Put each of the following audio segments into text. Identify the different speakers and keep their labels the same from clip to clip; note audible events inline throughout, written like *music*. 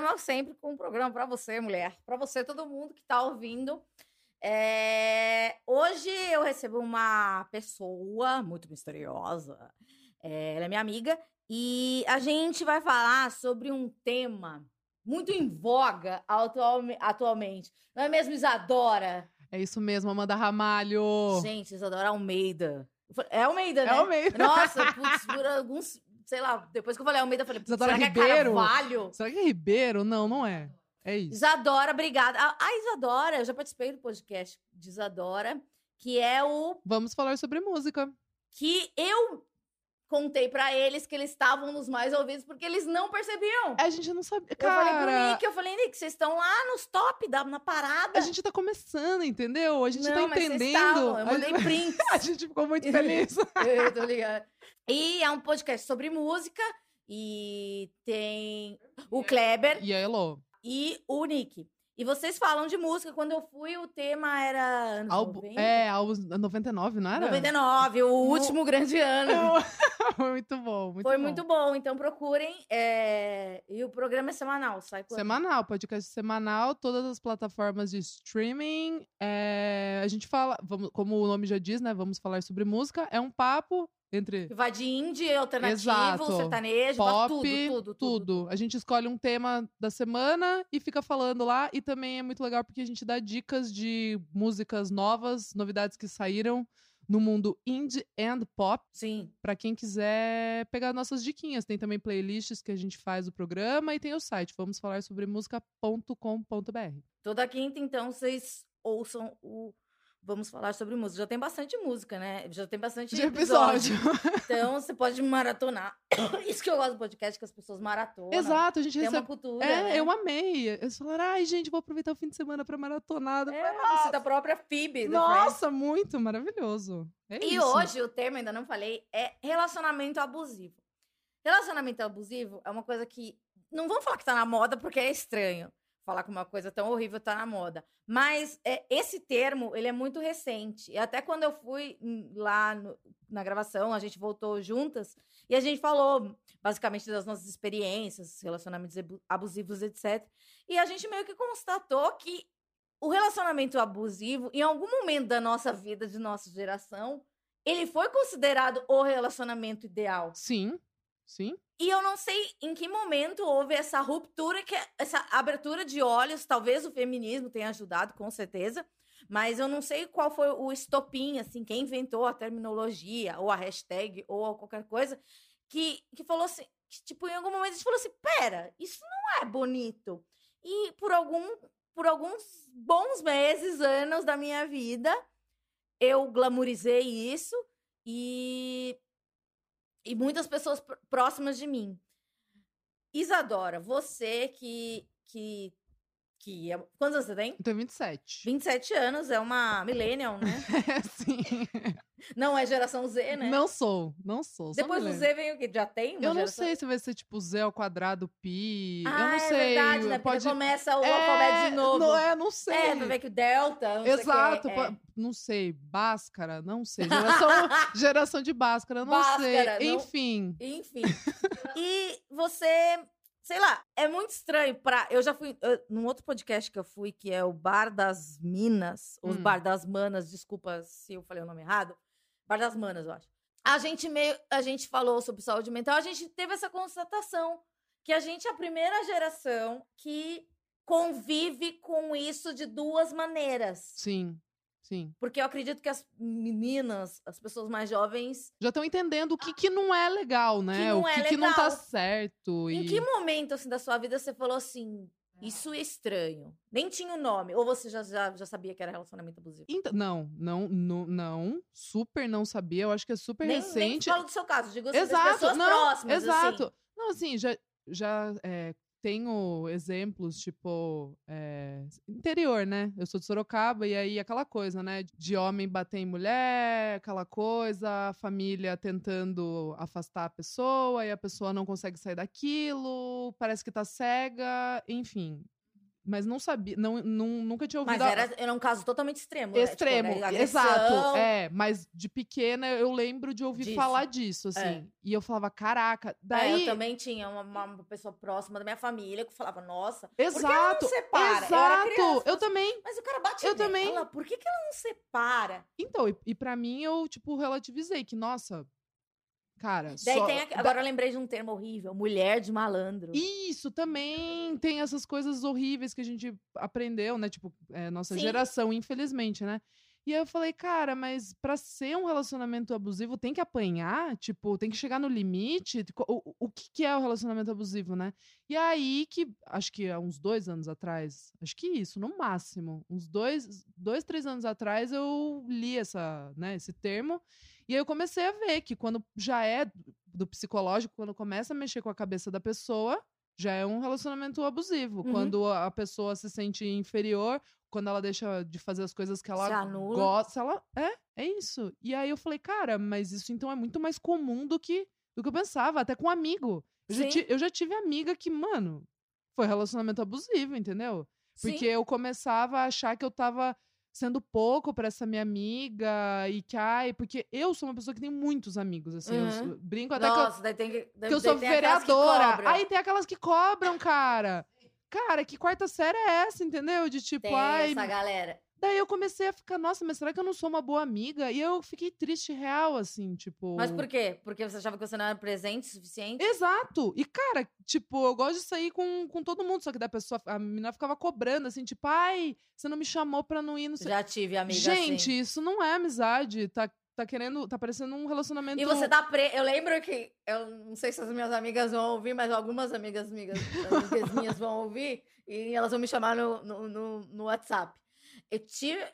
Speaker 1: programa sempre com um programa para você, mulher, para você, todo mundo que está ouvindo. É, Hoje eu recebo uma pessoa muito misteriosa. É, Ela é minha amiga e a gente vai falar sobre um tema muito em voga atualme- atualmente. Não é mesmo, Isadora?
Speaker 2: É isso mesmo, Amanda Ramalho.
Speaker 1: Gente, Isadora Almeida. É Almeida, né?
Speaker 2: É Almeida.
Speaker 1: Nossa, *laughs* putz, por alguns. Sei lá, depois que eu falei Almeida, eu falei,
Speaker 2: Isadora
Speaker 1: será
Speaker 2: Ribeiro?
Speaker 1: que é Carvalho?
Speaker 2: Será que é Ribeiro? Não, não é. É isso.
Speaker 1: Isadora, obrigada. A, a Isadora, eu já participei do podcast de Isadora, que é o
Speaker 2: Vamos falar sobre música.
Speaker 1: que eu contei pra eles que eles estavam nos mais ouvidos porque eles não percebiam.
Speaker 2: A gente não sabe.
Speaker 1: eu falei pro
Speaker 2: Cara,
Speaker 1: Nick, eu falei, Nick, vocês estão lá nos top, da, na parada.
Speaker 2: a gente tá começando, entendeu? A gente
Speaker 1: não,
Speaker 2: tá
Speaker 1: mas vocês
Speaker 2: entendendo.
Speaker 1: eu
Speaker 2: A
Speaker 1: mandei
Speaker 2: gente-
Speaker 1: prints. *laughs*
Speaker 2: A gente ficou muito feliz. *laughs*
Speaker 1: Eu tô ligada. E é um podcast sobre música e tem o Kleber
Speaker 2: E a Elo?
Speaker 1: e o Nick. E vocês falam de música. Quando eu fui, o tema era anos
Speaker 2: Álbum,
Speaker 1: 90?
Speaker 2: é, álbum 99, não era?
Speaker 1: 99, o último grande ano. *laughs* *laughs*
Speaker 2: Foi muito bom, muito
Speaker 1: Foi
Speaker 2: bom.
Speaker 1: muito bom, então procurem. é, E o programa é semanal, sai quando?
Speaker 2: Semanal, podcast semanal, todas as plataformas de streaming. É, a gente fala, vamos, como o nome já diz, né? Vamos falar sobre música. É um papo entre
Speaker 1: vai de indie, alternativo,
Speaker 2: Exato.
Speaker 1: sertanejo,
Speaker 2: pop,
Speaker 1: tudo, tudo, tudo.
Speaker 2: A gente escolhe um tema da semana e fica falando lá. E também é muito legal porque a gente dá dicas de músicas novas, novidades que saíram no mundo indie and pop.
Speaker 1: Sim.
Speaker 2: Pra quem quiser pegar nossas diquinhas. Tem também playlists que a gente faz o programa e tem o site. Vamos falar sobre música.com.br.
Speaker 1: Toda quinta, então, vocês ouçam o. Vamos falar sobre música. Já tem bastante música, né? Já tem bastante
Speaker 2: De
Speaker 1: episódio.
Speaker 2: episódio. *laughs*
Speaker 1: Então, você pode maratonar. *coughs* Isso que eu gosto do podcast, que as pessoas maratonam.
Speaker 2: Exato, a gente
Speaker 1: Tem uma
Speaker 2: recebe.
Speaker 1: cultura,
Speaker 2: É,
Speaker 1: né?
Speaker 2: eu amei. Eles falaram, ai, gente, vou aproveitar o fim de semana pra maratonar.
Speaker 1: É,
Speaker 2: falei,
Speaker 1: da própria Phoebe. do Friends.
Speaker 2: Nossa, muito maravilhoso. É
Speaker 1: E
Speaker 2: isso.
Speaker 1: hoje, o termo, ainda não falei, é relacionamento abusivo. Relacionamento abusivo é uma coisa que. Não vamos falar que tá na moda, porque é estranho falar que uma coisa tão horrível tá na moda. Mas é, esse termo, ele é muito recente. E até quando eu fui lá no- na gravação, a gente voltou juntas e a gente falou basicamente das nossas experiências, relacionamentos abu- abusivos, etc. E a gente meio que constatou que o relacionamento abusivo, em algum momento da nossa vida, de nossa geração, ele foi considerado o relacionamento ideal.
Speaker 2: Sim, sim.
Speaker 1: E eu não sei em que momento houve essa ruptura, que essa abertura de olhos, talvez o feminismo tenha ajudado, com certeza, mas eu não sei qual foi o estopim, assim, quem inventou a terminologia, ou a hashtag, ou qualquer coisa, que, que falou assim, que, tipo, em algum momento a gente falou assim, pera, isso não é bonito. E por algum, por alguns bons meses, anos da minha vida, eu glamourizei isso e e muitas pessoas pr- próximas de mim. Isadora, você que que que é, quantos anos você tem?
Speaker 2: Eu tenho 27.
Speaker 1: 27 anos, é uma millennial, né?
Speaker 2: É, *laughs* sim. *laughs*
Speaker 1: Não é geração Z, né?
Speaker 2: Não sou, não sou.
Speaker 1: Depois do. Z vem o que já tem?
Speaker 2: Eu não sei se vai ser tipo Z ao quadrado, pi.
Speaker 1: Ah,
Speaker 2: eu não
Speaker 1: é
Speaker 2: sei.
Speaker 1: verdade, né? Porque
Speaker 2: Pode...
Speaker 1: começa o
Speaker 2: É,
Speaker 1: alfabeto de novo.
Speaker 2: Não, é, não sei.
Speaker 1: É, pra ver que o delta, não sei
Speaker 2: Exato,
Speaker 1: é,
Speaker 2: po- não sei, Báscara, não sei. *laughs* Geração, geração de Báscara, não
Speaker 1: Báscara,
Speaker 2: sei.
Speaker 1: não-
Speaker 2: Enfim,
Speaker 1: Enfim. e você, sei lá, é muito estranho pra. Eu já fui. eu- num outro podcast que eu fui, que é o Bar das Minas,
Speaker 2: Hum.
Speaker 1: Bar das Manas, desculpa se eu falei o nome errado. Bar das Manas, eu acho. A gente meio. A gente falou sobre saúde mental, a gente teve essa constatação que a gente é a primeira geração que convive com isso de duas maneiras.
Speaker 2: sim, sim.
Speaker 1: Porque eu acredito que as meninas, as pessoas mais jovens,
Speaker 2: Já estão entendendo o que, que não é legal, né?
Speaker 1: não
Speaker 2: o
Speaker 1: é
Speaker 2: que, que não tá
Speaker 1: legal.
Speaker 2: certo.
Speaker 1: Em
Speaker 2: e-
Speaker 1: que momento assim, da sua vida você falou assim, isso é estranho? Nem tinha o nome. Ou você já, já, já sabia que era relacionamento abusivo?
Speaker 2: Então, não, não, não, não, super não sabia. Eu acho que é super
Speaker 1: Nem, nem
Speaker 2: recente.
Speaker 1: falo do seu caso, digo assim, das
Speaker 2: Exato,
Speaker 1: pessoas
Speaker 2: não,
Speaker 1: próximas.
Speaker 2: exato.
Speaker 1: Assim.
Speaker 2: Não, assim, já, já é, tenho exemplos, tipo, é, interior, né? Eu sou de Sorocaba, e aí aquela coisa, né? De homem bater em mulher, aquela coisa, a família tentando afastar a pessoa, e a pessoa não consegue sair daquilo, parece que tá cega, enfim. Mas não sabia, não, não, nunca tinha ouvido.
Speaker 1: Mas era, era um caso totalmente extremo. né? Tipo,
Speaker 2: Extremo,
Speaker 1: agressão.
Speaker 2: exato. É, mas de pequena eu lembro de ouvir
Speaker 1: Disso.
Speaker 2: falar disso, assim.
Speaker 1: É.
Speaker 2: E eu falava, caraca,
Speaker 1: É,
Speaker 2: daí.
Speaker 1: eu também tinha uma, uma pessoa próxima da minha família que falava, nossa, por que ela
Speaker 2: Exato,
Speaker 1: não separa? Eu
Speaker 2: exato.
Speaker 1: criança,
Speaker 2: Eu também.
Speaker 1: Mas o cara bate
Speaker 2: Eu
Speaker 1: nela,
Speaker 2: também.
Speaker 1: por que, que ela não separa?
Speaker 2: Então, e, e para mim eu, tipo, relativizei que, nossa, cara.
Speaker 1: Daí
Speaker 2: só-
Speaker 1: tem, a-
Speaker 2: da-
Speaker 1: agora eu lembrei de um termo horrível, mulher de malandro.
Speaker 2: Isso também tem essas coisas horríveis que a gente aprendeu, né? Tipo, é, nossa
Speaker 1: Sim.
Speaker 2: geração, infelizmente, né? E aí eu falei, cara, mas pra ser um relacionamento abusivo tem que apanhar? Tipo, tem que chegar no limite? O, o que, que é o relacionamento abusivo, né? E aí que, acho que há uns dois anos atrás, acho que isso, no máximo, uns dois, dois três anos atrás eu li essa, né, esse termo e aí eu comecei a ver que quando já é do psicológico, quando começa a mexer com a cabeça da pessoa, já é um relacionamento abusivo.
Speaker 1: Uhum.
Speaker 2: Quando a pessoa se sente inferior, quando ela deixa de fazer as coisas que ela gosta, ela é, é isso. E aí eu falei, cara, mas isso então é muito mais comum do que do que eu pensava, até com amigo. Eu já,
Speaker 1: Sim.
Speaker 2: eu já tive amiga que, mano, foi relacionamento abusivo, entendeu?
Speaker 1: Sim.
Speaker 2: Porque eu começava a achar que eu tava sendo pouco pra essa minha amiga e que, ai, porque eu sou uma pessoa que tem muitos amigos, assim, eu
Speaker 1: Uhum.
Speaker 2: sou- brinco até que eu,
Speaker 1: Nossa, daí tem que.
Speaker 2: que eu sou vereadora. Aí tem aquelas que cobram, cara. Cara, que quarta série é essa, entendeu? De tipo,
Speaker 1: tem
Speaker 2: ai.
Speaker 1: essa galera.
Speaker 2: Daí eu comecei a ficar, nossa, mas será que eu não sou uma boa amiga? E eu fiquei triste real, assim, tipo.
Speaker 1: Mas por quê? Porque você achava que você não era presente o suficiente?
Speaker 2: Exato. E, cara, tipo, eu gosto de sair com, com todo mundo. Só que da pessoa, a menina ficava cobrando, assim, tipo, ai, você não me chamou pra não ir, não sei.
Speaker 1: Já tive amiga
Speaker 2: Gente,
Speaker 1: assim.
Speaker 2: isso não é amizade. Tá, tá querendo. Tá parecendo um relacionamento.
Speaker 1: E você tá pre... Eu lembro que. Eu não sei se as minhas amigas vão ouvir, mas algumas amigas, amigas, amigas minhas vão ouvir e elas vão me chamar no, no, no, no WhatsApp. Eu tive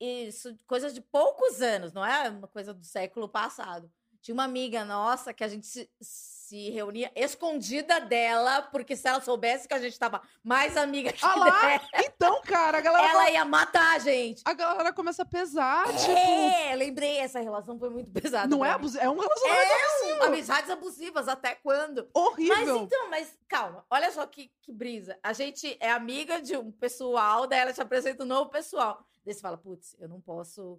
Speaker 1: isso, coisas de poucos anos, não é uma coisa do século passado. Tinha uma amiga nossa que a gente se, se reunia escondida dela, porque se ela soubesse que a gente tava mais amiga que
Speaker 2: Ah lá!
Speaker 1: dela,
Speaker 2: Então, cara, a galera,
Speaker 1: ela ia matar a gente.
Speaker 2: a galera começa a pesar, tipo.
Speaker 1: É, lembrei, essa relação foi muito pesada.
Speaker 2: Não é abusivo. É um relacionamento abusivo.
Speaker 1: Amizades abusivas, até quando? Mas
Speaker 2: horrível.
Speaker 1: então, mas calma, olha só que, que brisa. A gente é amiga de um pessoal, daí ela te apresenta um novo pessoal. Daí você fala, putz, eu não posso.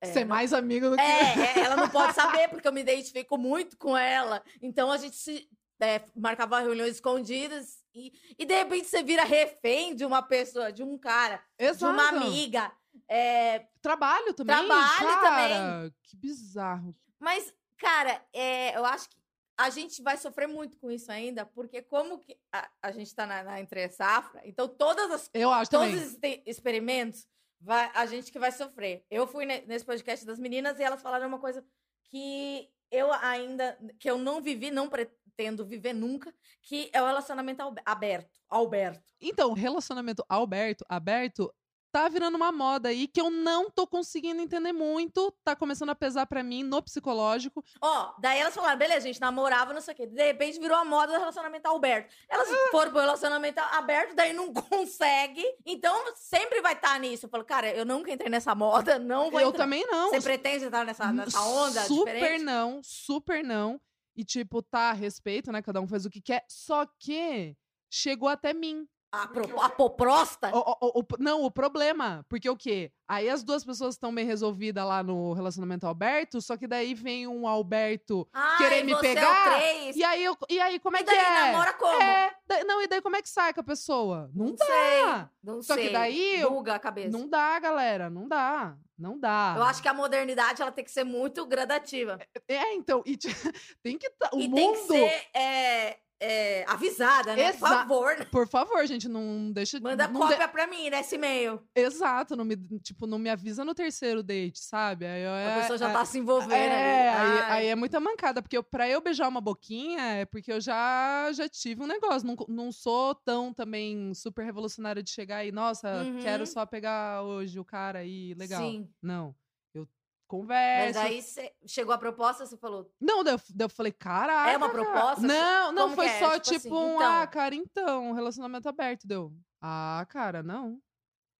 Speaker 1: É,
Speaker 2: Ser
Speaker 1: não-
Speaker 2: mais amigo do que.
Speaker 1: É, é, ela não pode *laughs* saber, porque eu me identifico muito com ela. Então a gente se é, marcava reuniões escondidas e, e de repente você vira refém de uma pessoa, de um cara,
Speaker 2: Exato.
Speaker 1: de uma amiga. É,
Speaker 2: Trabalho também.
Speaker 1: Trabalho
Speaker 2: cara. Que bizarro.
Speaker 1: Mas, cara, é, eu acho que a gente vai sofrer muito com isso ainda, porque como que a, a gente tá na, na entre safra, então todas as
Speaker 2: Eu acho
Speaker 1: todos
Speaker 2: também.
Speaker 1: te- experimentos, vai, a gente que vai sofrer. Eu fui ne- nesse podcast das meninas e elas falaram uma coisa que eu ainda, que eu não vivi, não pretendo viver nunca, que é o relacionamento aberto, Alberto.
Speaker 2: Então, relacionamento Alberto, aberto, tá virando uma moda aí que eu não tô conseguindo entender muito. Tá começando a pesar pra mim no psicológico.
Speaker 1: Ó, daí elas falaram, beleza, a gente namorava, não sei o quê. De repente virou a moda do relacionamento aberto. Elas foram pro relacionamento aberto, daí não *laughs* consegue. Então sempre vai estar nisso. Eu falo, cara, eu nunca entrei nessa moda, não vou
Speaker 2: eu
Speaker 1: entrar.
Speaker 2: também não.
Speaker 1: Você pretende entrar nessa, nessa onda
Speaker 2: super
Speaker 1: diferente?
Speaker 2: não, super não. E, tipo, tá, respeito, né? Cada um faz o que quer. Só que chegou até mim.
Speaker 1: A, pro, a poprosta?
Speaker 2: O- o- o- não, o problema. Porque o quê? Aí as duas pessoas estão bem resolvidas lá no relacionamento Alberto, só que daí vem um Alberto.
Speaker 1: Ai,
Speaker 2: querer me
Speaker 1: É
Speaker 2: pegar,
Speaker 1: três.
Speaker 2: E aí, eu, e aí como é
Speaker 1: E
Speaker 2: que
Speaker 1: daí
Speaker 2: é?
Speaker 1: namora como?
Speaker 2: É, da- não, e daí como é que sai com a pessoa? Não, dá.
Speaker 1: sei. Não
Speaker 2: Só que
Speaker 1: sei.
Speaker 2: daí eu-
Speaker 1: Buga a cabeça.
Speaker 2: Não dá, galera. Não dá. Não dá.
Speaker 1: Eu acho que a modernidade ela tem que ser muito gradativa.
Speaker 2: É, então, e t- *laughs* tem que tá, o
Speaker 1: e
Speaker 2: mundo.
Speaker 1: tem que ser é, é, avisada, né? Por
Speaker 2: Exa-
Speaker 1: favor. né?
Speaker 2: Por favor, gente, não deixa.
Speaker 1: Manda
Speaker 2: não
Speaker 1: cópia pra mim nesse e-mail.
Speaker 2: Exato, não me, tipo, não me avisa no terceiro date, sabe? Aí eu-
Speaker 1: A
Speaker 2: é-
Speaker 1: pessoa já
Speaker 2: é-
Speaker 1: tá se envolvendo.
Speaker 2: É, aí, aí é muita mancada, porque eu, pra eu beijar uma boquinha é porque eu já, já tive um negócio. Não, não sou tão também super revolucionária de chegar e, nossa,
Speaker 1: Uhum.
Speaker 2: quero só pegar hoje o cara aí, legal.
Speaker 1: Sim.
Speaker 2: Não. Conversa.
Speaker 1: Mas aí cê- chegou a proposta, você falou.
Speaker 2: Não, daí eu, daí eu falei, caraca.
Speaker 1: É uma proposta?
Speaker 2: Não, não, foi
Speaker 1: é?
Speaker 2: só
Speaker 1: Tipo
Speaker 2: tipo,
Speaker 1: assim,
Speaker 2: um,
Speaker 1: então.
Speaker 2: ah, cara, então, relacionamento aberto, deu. Ah, cara, não.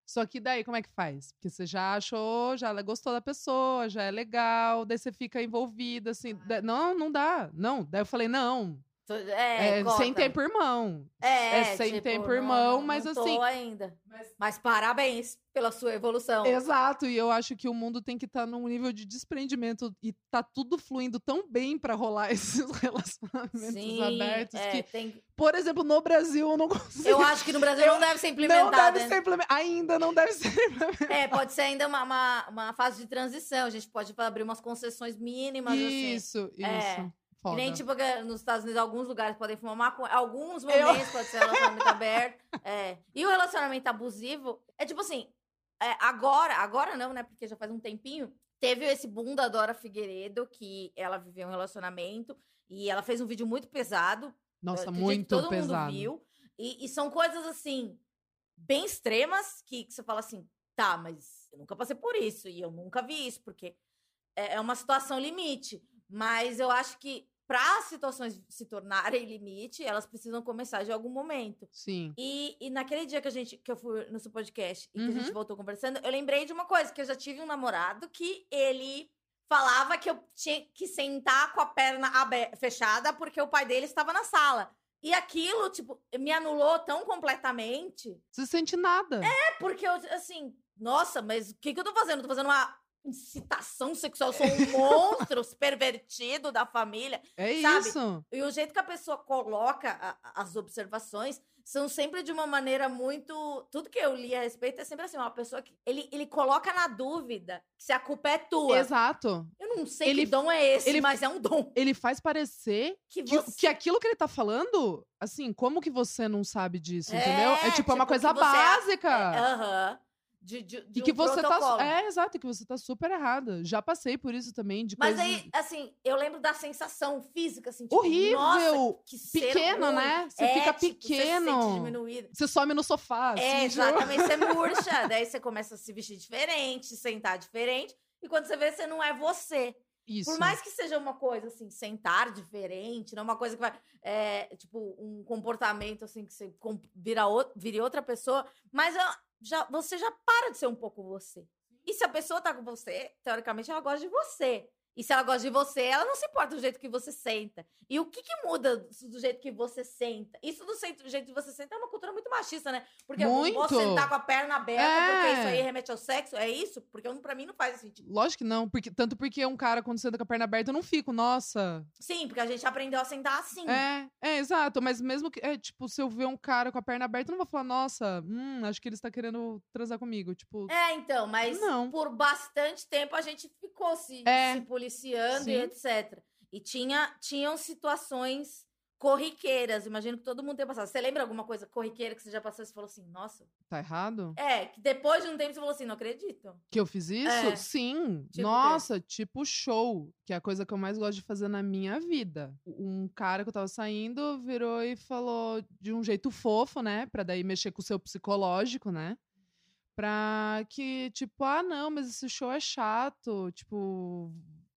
Speaker 2: Só que daí, como é que faz? Porque você já achou, já gostou da pessoa, já é legal, daí você fica envolvida, assim. da- Não, não dá. Não. Daí eu falei, não.
Speaker 1: É,
Speaker 2: É, sem tempo irmão.
Speaker 1: É,
Speaker 2: é sem
Speaker 1: tipo,
Speaker 2: tempo
Speaker 1: não-
Speaker 2: irmão,
Speaker 1: não-
Speaker 2: mas
Speaker 1: não
Speaker 2: assim-
Speaker 1: Tô ainda. Mas parabéns pela sua evolução.
Speaker 2: Exato, e eu acho que o mundo tem que estar num nível de desprendimento e tá tudo fluindo tão bem pra rolar *laughs* esses relacionamentos
Speaker 1: Sim,
Speaker 2: abertos
Speaker 1: é,
Speaker 2: que,
Speaker 1: tem-
Speaker 2: por exemplo, no Brasil eu não *laughs* consigo.
Speaker 1: Eu acho que no Brasil
Speaker 2: Eu-
Speaker 1: não deve ser
Speaker 2: não
Speaker 1: implementado.
Speaker 2: deve
Speaker 1: né?
Speaker 2: ser implementado. Ainda não deve ser *laughs* implementado.
Speaker 1: É, pode ser ainda uma, uma, uma fase de transição. A gente pode abrir umas concessões mínimas, assim.
Speaker 2: Isso, isso.
Speaker 1: É. Que
Speaker 2: Foda.
Speaker 1: nem, tipo, nos Estados Unidos, alguns lugares podem fumar maconha. Alguns momentos pode ser relacionamento aberto. É. E o relacionamento abusivo é tipo assim, é, agora, agora não, né? Porque já faz um tempinho. Teve esse boom da Dora Figueiredo, que ela viveu um relacionamento e ela fez um vídeo muito pesado.
Speaker 2: Nossa,
Speaker 1: eu que
Speaker 2: muito
Speaker 1: todo
Speaker 2: pesado.
Speaker 1: mundo viu. E, e são coisas assim, bem extremas, que, que você fala assim, tá, mas eu nunca passei por isso, e eu nunca vi isso, porque é, é uma situação limite. Mas eu acho que para as situações se tornarem limite, elas precisam começar de algum momento.
Speaker 2: Sim.
Speaker 1: E, e naquele dia que a gente que eu fui no seu podcast e que a
Speaker 2: Uhum.
Speaker 1: gente voltou conversando, eu lembrei de uma coisa, que eu já tive um namorado que ele falava que eu tinha que sentar com a perna fechada porque o pai dele estava na sala. E aquilo, tipo, me anulou tão completamente.
Speaker 2: Você sente nada.
Speaker 1: É porque eu, assim, nossa, mas o que, que eu tô fazendo? Eu tô fazendo uma incitação sexual, eu sou um monstro pervertido da família.
Speaker 2: É,
Speaker 1: sabe?
Speaker 2: isso.
Speaker 1: E o jeito que a pessoa coloca a- as observações são sempre de uma maneira muito. Tudo que eu li a respeito é sempre assim: uma pessoa que. Ele, ele coloca na dúvida se a culpa é tua.
Speaker 2: Exato.
Speaker 1: Eu não sei
Speaker 2: Ele-
Speaker 1: que dom é esse,
Speaker 2: ele-
Speaker 1: mas é um dom.
Speaker 2: Ele faz parecer
Speaker 1: Que
Speaker 2: que,
Speaker 1: você.
Speaker 2: que aquilo que ele tá falando, assim, como que você não sabe disso,
Speaker 1: É,
Speaker 2: entendeu? É tipo, é uma
Speaker 1: tipo,
Speaker 2: coisa
Speaker 1: que você é-
Speaker 2: básica.
Speaker 1: É, Aham. De, de, de
Speaker 2: E que
Speaker 1: um
Speaker 2: você tá.
Speaker 1: protocolo.
Speaker 2: É, exato, que você tá super errada. Já passei por isso também, de
Speaker 1: Mas
Speaker 2: coisas
Speaker 1: aí, assim, eu lembro da sensação física, assim, tipo,
Speaker 2: horrível,
Speaker 1: nossa, que
Speaker 2: pequeno,
Speaker 1: ruim.
Speaker 2: né? Você
Speaker 1: É,
Speaker 2: fica
Speaker 1: tipo, Você se sente
Speaker 2: pequeno.
Speaker 1: diminuído.
Speaker 2: Você some no sofá.
Speaker 1: É,
Speaker 2: assim,
Speaker 1: exatamente, você *laughs* murcha. daí você começa a se vestir diferente, se sentar diferente. E quando você vê, você não é você.
Speaker 2: Isso.
Speaker 1: Por mais que seja uma coisa assim, sentar diferente, não é uma coisa que vai. É, tipo, um comportamento assim, que você vira, o- vire outra pessoa, mas já, você já para de ser um pouco você. E se a pessoa tá com você, teoricamente ela gosta de você. E se ela gosta de você, ela não se importa do jeito que você senta. E o que, que muda do jeito que você senta? Isso do jeito- que você senta é uma cultura muito machista, né? Porque eu
Speaker 2: Muito.
Speaker 1: posso sentar com a perna aberta, porque
Speaker 2: É.
Speaker 1: isso aí remete ao sexo. É isso? Porque eu- pra mim não faz sentido.
Speaker 2: Lógico que não, porque, tanto porque um cara, quando senta com a perna aberta, eu não fico, nossa.
Speaker 1: Sim, porque a gente aprendeu a sentar assim.
Speaker 2: É, é, exato. Mas mesmo que, é, tipo, se eu ver um cara com a perna aberta, eu não vou falar, nossa, hum, acho que ele está querendo transar comigo. Tipo,
Speaker 1: É, então, mas
Speaker 2: Não.
Speaker 1: por bastante tempo a gente ficou se,
Speaker 2: É.
Speaker 1: se policiando
Speaker 2: Sim.
Speaker 1: e etc. E tinha, tinham situações corriqueiras. Imagino que todo mundo tenha passado. Você lembra alguma coisa corriqueira que você já passou e você falou assim, nossa?
Speaker 2: tá errado?
Speaker 1: É, que depois de um tempo você falou assim, não acredito.
Speaker 2: Que eu fiz isso?
Speaker 1: É.
Speaker 2: Sim.
Speaker 1: Tipo?
Speaker 2: Nossa, tipo show, que é a coisa que eu mais gosto de fazer na minha vida. Um cara que eu tava saindo virou e falou de um jeito fofo, né? Pra daí mexer com o seu psicológico, né? Pra que, tipo, ah, não, mas esse show é chato. Tipo,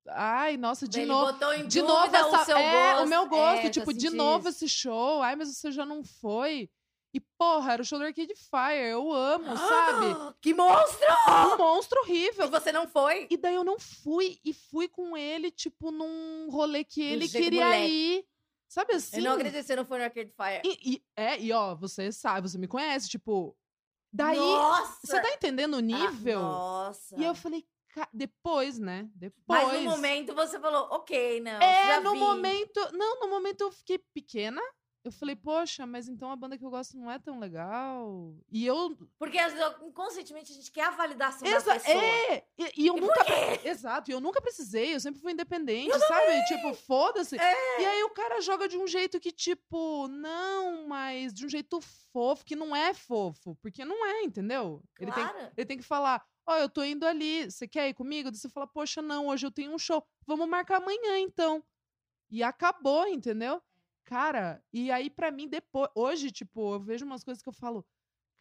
Speaker 2: ai, nossa, de
Speaker 1: Ele
Speaker 2: novo.
Speaker 1: botou em
Speaker 2: De novo essa,
Speaker 1: o seu
Speaker 2: é,
Speaker 1: gosto.
Speaker 2: o meu gosto,
Speaker 1: É, já
Speaker 2: tipo, de novo
Speaker 1: isso.
Speaker 2: esse show. Ai, mas você já não foi. E porra, era o show do Arcade Fire, eu amo, sabe?
Speaker 1: Que monstro!
Speaker 2: Um monstro
Speaker 1: E
Speaker 2: horrível.
Speaker 1: você não foi?
Speaker 2: E daí eu não fui e fui com ele, tipo, num rolê que ele queria
Speaker 1: moleque.
Speaker 2: ir. Sabe assim?
Speaker 1: Eu não que você não foi no Arcade Fire.
Speaker 2: E, e- é, e ó, você sabe, você me conhece, tipo. Daí,
Speaker 1: Nossa!
Speaker 2: você tá entendendo o
Speaker 1: Ah,
Speaker 2: nível?
Speaker 1: nossa.
Speaker 2: e eu falei, depois, né? Depois.
Speaker 1: Mas no momento você falou, ok, não.
Speaker 2: É, no
Speaker 1: vi.
Speaker 2: momento. Não, no momento eu fiquei pequena. Eu falei, poxa, mas então a banda que eu gosto não é tão legal. E eu.
Speaker 1: Porque inconscientemente a gente quer a validação
Speaker 2: Exa
Speaker 1: da pessoa.
Speaker 2: é! E, e eu
Speaker 1: E
Speaker 2: nunca. Exato, e eu nunca precisei, eu sempre fui independente, sabe? Tipo, foda-se.
Speaker 1: É.
Speaker 2: E aí o cara joga de um jeito que, tipo, não, mas de um jeito fofo, que não é fofo. Porque não é, entendeu? Ele tem
Speaker 1: Claro.
Speaker 2: ele tem que falar: Ó, eu tô indo ali, você quer ir comigo? Daí você fala: Poxa, não, hoje eu tenho um show. Vamos marcar amanhã, então. E acabou, entendeu? Cara, e aí pra mim, depois. Hoje, tipo, eu vejo umas coisas que eu falo.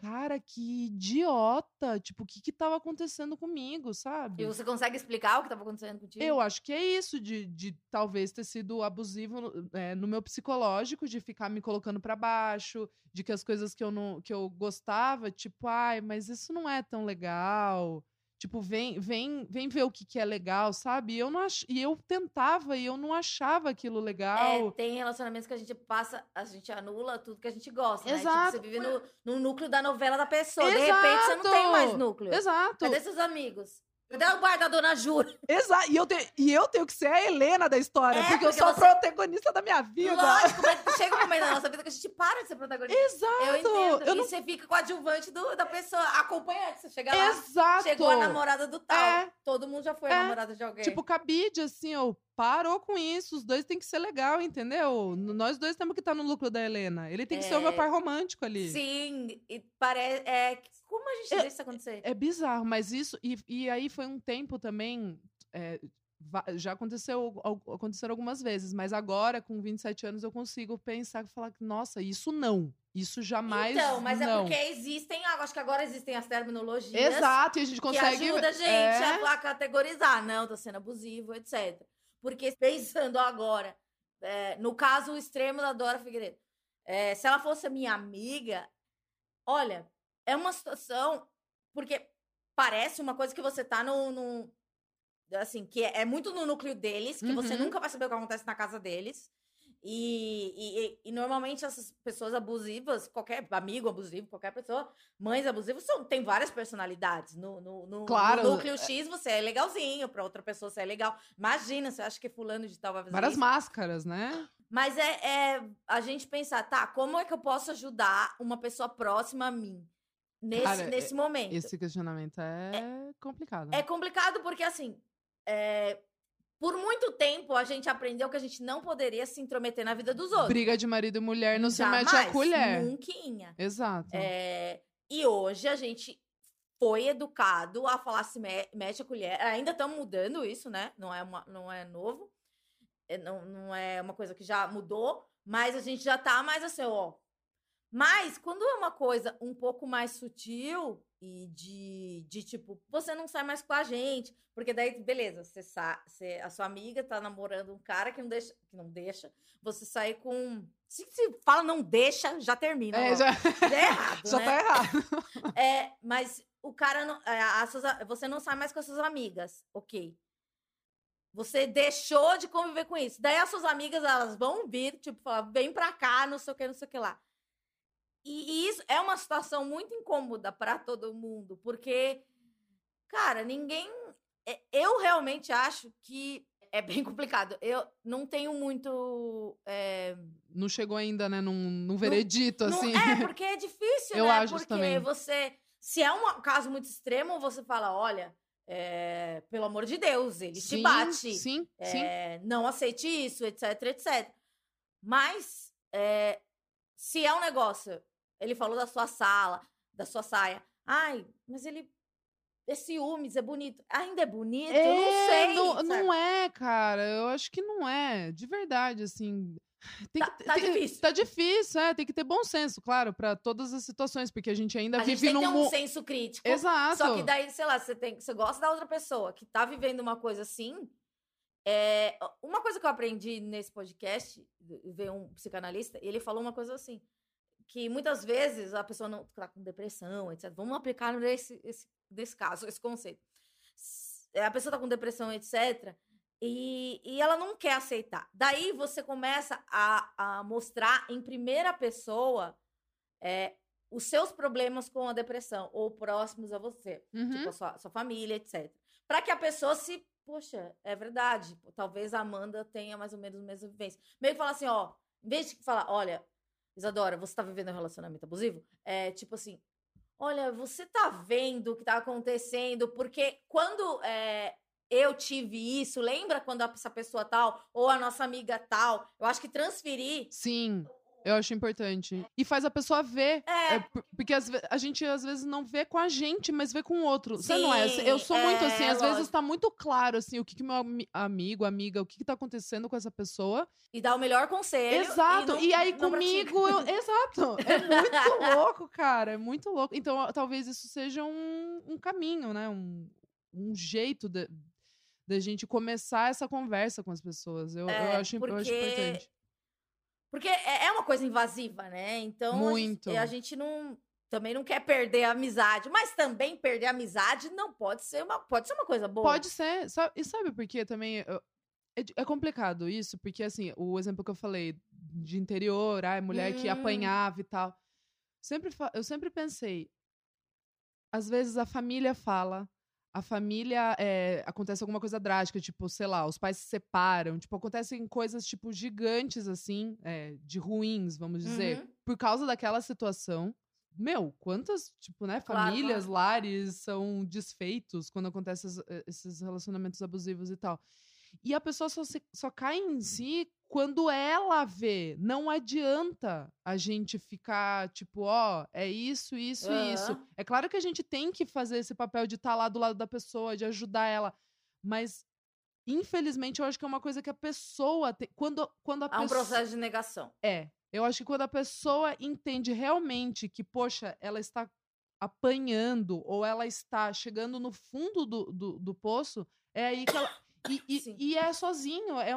Speaker 2: Cara, que idiota. Tipo, o que que tava acontecendo comigo,
Speaker 1: E
Speaker 2: sabe?
Speaker 1: você consegue explicar o que tava acontecendo contigo?
Speaker 2: Eu acho que é isso, de, de talvez ter sido abusivo no- é, no meu psicológico, de ficar me colocando pra baixo, de que as coisas que eu não que eu gostava, tipo, ai, mas isso não é tão legal. Tipo, vem, vem, vem ver o que, que é legal, sabe? E eu não ach... e eu tentava e eu não achava aquilo
Speaker 1: É,
Speaker 2: legal.
Speaker 1: tem relacionamentos que a gente passa, a gente anula tudo que a gente gosta, né?
Speaker 2: Exato.
Speaker 1: Tipo, você vive no, no núcleo da novela da pessoa. De repente você não tem mais
Speaker 2: Exato.
Speaker 1: núcleo.
Speaker 2: Exato.
Speaker 1: Cadê seus amigos? Cadê o bar da dona Jura?
Speaker 2: Exato. E eu, te- e eu tenho que ser a Helena da história,
Speaker 1: É,
Speaker 2: porque eu
Speaker 1: porque
Speaker 2: sou a
Speaker 1: você-
Speaker 2: protagonista da minha vida.
Speaker 1: Lógico, mas *laughs* chega um momento na nossa vida que a gente para de ser protagonista.
Speaker 2: Exato.
Speaker 1: Eu entendo.
Speaker 2: Eu
Speaker 1: e
Speaker 2: não...
Speaker 1: você fica com o adjuvante do, da pessoa, acompanhante. Você chega lá,
Speaker 2: Exato.
Speaker 1: chegou a namorada do tal.
Speaker 2: É.
Speaker 1: Todo mundo já foi
Speaker 2: É.
Speaker 1: a namorada de alguém.
Speaker 2: Tipo, cabide, assim, ó, parou com isso. Os dois têm que ser legal, entendeu? Nós dois temos que estar no lucro da Helena. Ele tem que ser o meu
Speaker 1: É.
Speaker 2: par romântico ali.
Speaker 1: Sim, e parece. É, como a gente
Speaker 2: É-
Speaker 1: deixa isso acontecer?
Speaker 2: É bizarro, mas isso. E, e aí foi um tempo também. é, já aconteceu, aconteceram algumas vezes, mas agora, com 27 anos, eu consigo pensar e falar que, nossa, isso não. Isso jamais.
Speaker 1: então, mas é
Speaker 2: não.
Speaker 1: porque existem, acho que agora existem as terminologias.
Speaker 2: Exato, e a gente
Speaker 1: que
Speaker 2: consegue.
Speaker 1: ajuda a gente
Speaker 2: é,
Speaker 1: a, categorizar. Não, tô sendo abusivo, etc. Porque *laughs* pensando agora, é, no caso extremo da Dora Figueiredo, é, se ela fosse a minha amiga, olha, é uma situação. Porque parece uma coisa que você tá no. no- assim, que é, é muito no núcleo deles, que você
Speaker 2: Uhum.
Speaker 1: nunca vai saber o que acontece na casa deles. E, e- e- normalmente essas pessoas abusivas, qualquer amigo abusivo, qualquer pessoa, mães abusivas, são, tem várias personalidade. No, no, no-
Speaker 2: Claro,
Speaker 1: no núcleo X você é legalzinho, pra outra pessoa você é legal. Imagina, você acha que fulano de tal vai fazer
Speaker 2: várias
Speaker 1: isso?
Speaker 2: máscaras, né?
Speaker 1: Mas é, é a gente pensar, tá, como é que eu posso ajudar uma pessoa próxima a mim nesse,
Speaker 2: Cara,
Speaker 1: nesse momento?
Speaker 2: Esse questionamento é, complicado. né?
Speaker 1: É complicado porque, assim, é, por muito tempo a gente aprendeu que a gente não poderia se intrometer na vida dos outros.
Speaker 2: Briga de marido e mulher não se
Speaker 1: Jamais,
Speaker 2: mete a colher.
Speaker 1: Nunca.
Speaker 2: Exato.
Speaker 1: É, e hoje a gente foi educado a falar se me- mete a colher. Ainda estamos mudando isso, né? Não é, uma, não é novo. É, não, não é uma coisa que já mudou, mas a gente já tá mais assim, ó. Mas quando é uma coisa um pouco mais sutil e de, de tipo, você não sai mais com a gente, porque daí, beleza, você, sa você a sua amiga tá namorando um cara que não deixa, que não deixa você sair com. Se, se fala não deixa, já termina.
Speaker 2: É, já, *laughs*
Speaker 1: Já é errado, *laughs*
Speaker 2: já
Speaker 1: né?
Speaker 2: tá errado. *laughs*
Speaker 1: É, mas o cara não. é, suas a- você não sai mais com as suas amigas, ok. Você deixou de conviver com isso. Daí as suas amigas, elas vão vir, tipo, falar, vem pra cá, não sei o que, não sei o que lá. E, e isso é uma situação muito incômoda pra todo mundo, porque, cara, ninguém. é, Eu realmente acho que é bem *laughs* complicado. Eu não tenho muito. é,
Speaker 2: Não chegou ainda, né, num, num veredito,
Speaker 1: não-
Speaker 2: assim.
Speaker 1: é, *laughs* porque é difícil,
Speaker 2: Eu
Speaker 1: né?
Speaker 2: acho
Speaker 1: porque
Speaker 2: também.
Speaker 1: você. Se é um caso muito extremo, você fala: olha, é, pelo amor de Deus, ele te
Speaker 2: Sim,
Speaker 1: bate.
Speaker 2: Sim, sim.
Speaker 1: é, não aceite isso, etc, etc. Mas, é, se é um negócio, ele falou da sua sala, da sua saia. Ai, mas ele. É ciúmes, é bonito. Ainda é bonito? eu não sei.
Speaker 2: não, não é, cara. Eu acho que não é. De verdade, assim. *sighs* Tem
Speaker 1: Tá-
Speaker 2: que,
Speaker 1: tá
Speaker 2: tem-
Speaker 1: difícil.
Speaker 2: Tá difícil, é. Tem que ter bom senso, claro, pra todas as situações, porque a gente ainda
Speaker 1: A gente
Speaker 2: vive
Speaker 1: tem que
Speaker 2: num.
Speaker 1: ter um senso crítico.
Speaker 2: Exato.
Speaker 1: Só que daí, sei lá, você, tem, você gosta da outra pessoa que tá vivendo uma coisa assim. É, uma coisa que eu aprendi nesse podcast, ver um psicanalista, e ele falou uma coisa assim: que muitas vezes a pessoa não tá com depressão, etc. Vamos aplicar nesse, esse, nesse caso, esse conceito. A pessoa tá com depressão, etc. E, e ela não quer aceitar. Daí você começa a, a mostrar em primeira pessoa é, os seus problemas com a depressão, ou próximos a você
Speaker 2: Uhum.
Speaker 1: tipo, a sua, sua família, etc. Pra que a pessoa se, poxa, é verdade, talvez a Amanda tenha mais ou menos a mesma vivência. Meio que falar assim, ó, em vez de falar, olha, Isadora, você tá vivendo um relacionamento abusivo? É tipo assim, olha, você tá vendo o que tá acontecendo, porque quando é, eu tive isso, lembra quando essa pessoa tal, ou a nossa amiga tal, eu acho que transferir
Speaker 2: Sim. Eu acho importante. E faz a pessoa ver.
Speaker 1: É,
Speaker 2: É, por- porque ve- a gente às vezes não vê com a gente, mas vê com o outro. Você não é?
Speaker 1: Sim,
Speaker 2: Eu sou muito
Speaker 1: é,
Speaker 2: assim, às vezes
Speaker 1: lógico.
Speaker 2: tá muito claro assim, o que, que meu ami- amigo, amiga, o que, que tá acontecendo com essa pessoa.
Speaker 1: e dá o melhor conselho.
Speaker 2: Exato.
Speaker 1: não-
Speaker 2: E, aí comigo, eu, *laughs* exato. É muito louco, cara. É muito louco. Então, talvez isso seja um, um caminho, né? Um, um jeito da da gente começar essa conversa com as pessoas. Eu, eu
Speaker 1: É,
Speaker 2: acho, eu acho importante.
Speaker 1: Porque é é uma coisa invasiva, né? Então, a gente-
Speaker 2: Muito.
Speaker 1: A, gente não também não quer perder a amizade, mas também perder a amizade não pode ser uma pode ser uma coisa boa.
Speaker 2: Pode ser. E sabe por quê também? É, é complicado isso, porque assim, o exemplo que eu falei de interior, ai, mulher que
Speaker 1: Hum.
Speaker 2: apanhava e tal. Sempre, eu sempre pensei, às vezes a família fala, a família é, acontece alguma coisa drástica, tipo, sei lá, os pais se separam, tipo, acontecem coisas tipo gigantes assim, é, de ruins, vamos dizer,
Speaker 1: Uhum.
Speaker 2: por causa daquela situação. Meu, quantas, tipo, né,
Speaker 1: Claro,
Speaker 2: famílias, lares são desfeitos quando acontecem esses, eh, esses relacionamentos abusivos e tal. E a pessoa só, se- só cai em si quando ela vê. Não adianta a gente ficar, tipo, ó, é isso, isso e isso.
Speaker 1: Aham.
Speaker 2: É claro que a gente tem que fazer esse papel de estar lá do lado da pessoa, de ajudar ela. Mas, infelizmente, eu acho que é uma coisa que a pessoa tem. Quando, quando a
Speaker 1: Há um processo de negação.
Speaker 2: É. Eu acho que quando a pessoa entende realmente que, poxa, ela está apanhando ou ela está chegando no fundo do, do, do poço, é aí que ela. E, e- e é sozinho. É,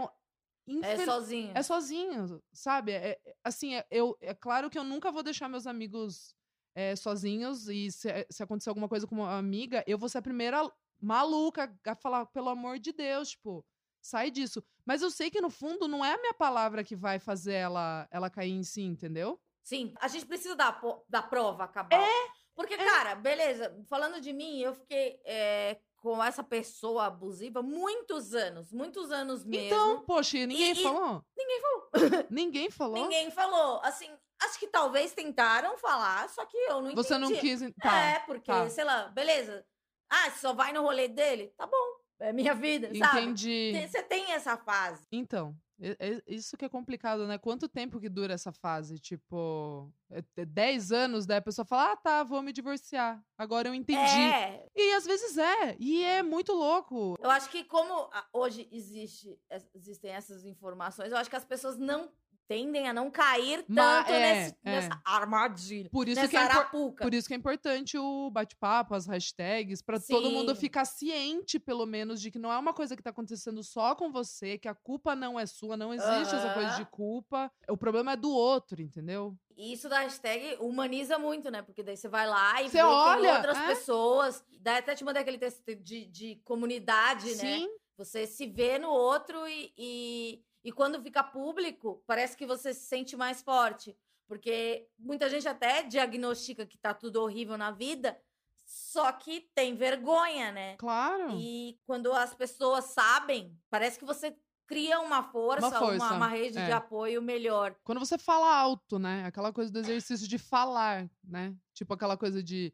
Speaker 2: um-
Speaker 1: É sozinho.
Speaker 2: é sozinho, sabe? É, é- assim, é, eu, é claro que eu nunca vou deixar meus amigos é, sozinhos e se, se acontecer alguma coisa com uma amiga, eu vou ser a primeira maluca a falar, pelo amor de Deus, tipo, sai disso. Mas eu sei que no fundo não é a minha palavra que vai fazer ela, ela cair em si, entendeu?
Speaker 1: Sim, a gente precisa da, da prova cabal.
Speaker 2: É,
Speaker 1: Porque, cara, beleza, falando de mim, eu fiquei é, com essa pessoa abusiva muitos anos, muitos anos mesmo.
Speaker 2: Então, poxa, e ninguém
Speaker 1: E- e-
Speaker 2: falou?
Speaker 1: Ninguém falou. *laughs* *laughs*
Speaker 2: Ninguém falou?
Speaker 1: Ninguém falou. Assim, acho que talvez tentaram falar, só que eu não entendi.
Speaker 2: Você não quis. Tá.
Speaker 1: é, porque,
Speaker 2: tá.
Speaker 1: sei lá, beleza. Ah, só vai no rolê dele? Tá bom, é minha vida, sabe?
Speaker 2: Entendi.
Speaker 1: Tem- Você tem essa fase.
Speaker 2: Então, é- é isso que é complicado, né? Quanto tempo que dura essa fase? Tipo, é, é 10 anos, daí a pessoa fala, ah, tá, vou me divorciar. Agora eu entendi.
Speaker 1: É,
Speaker 2: E às vezes é. E é muito louco.
Speaker 1: eu acho que como ah, hoje existe, existem essas informações, eu acho que as pessoas não tendem a não cair tanto
Speaker 2: é,
Speaker 1: nesse-
Speaker 2: é.
Speaker 1: nessa armadilha,
Speaker 2: Por isso,
Speaker 1: nessa
Speaker 2: que é,
Speaker 1: arapuca.
Speaker 2: por isso que é importante o bate-papo, as hashtags, pra todo mundo ficar ciente, pelo menos, de que não é uma coisa que tá acontecendo só com você, que a culpa não é sua, não existe essa coisa de culpa. O problema é do outro, entendeu?
Speaker 1: Isso da hashtag humaniza muito, né? Porque daí você vai lá e
Speaker 2: Você
Speaker 1: vê
Speaker 2: olha,
Speaker 1: outras
Speaker 2: é.
Speaker 1: pessoas. Daí até te mandei aquele texto de, de comunidade, né?
Speaker 2: Sim.
Speaker 1: Você se vê no outro e, e, e quando fica público, parece que você se sente mais forte. Porque muita gente até diagnostica que tá tudo horrível na vida, só que tem vergonha, né?
Speaker 2: Claro.
Speaker 1: E quando as pessoas sabem, parece que você cria uma força, uma,
Speaker 2: força,
Speaker 1: uma rede
Speaker 2: é.
Speaker 1: de apoio melhor.
Speaker 2: Quando você fala alto, né? Aquela coisa do exercício de falar, né? Tipo aquela coisa de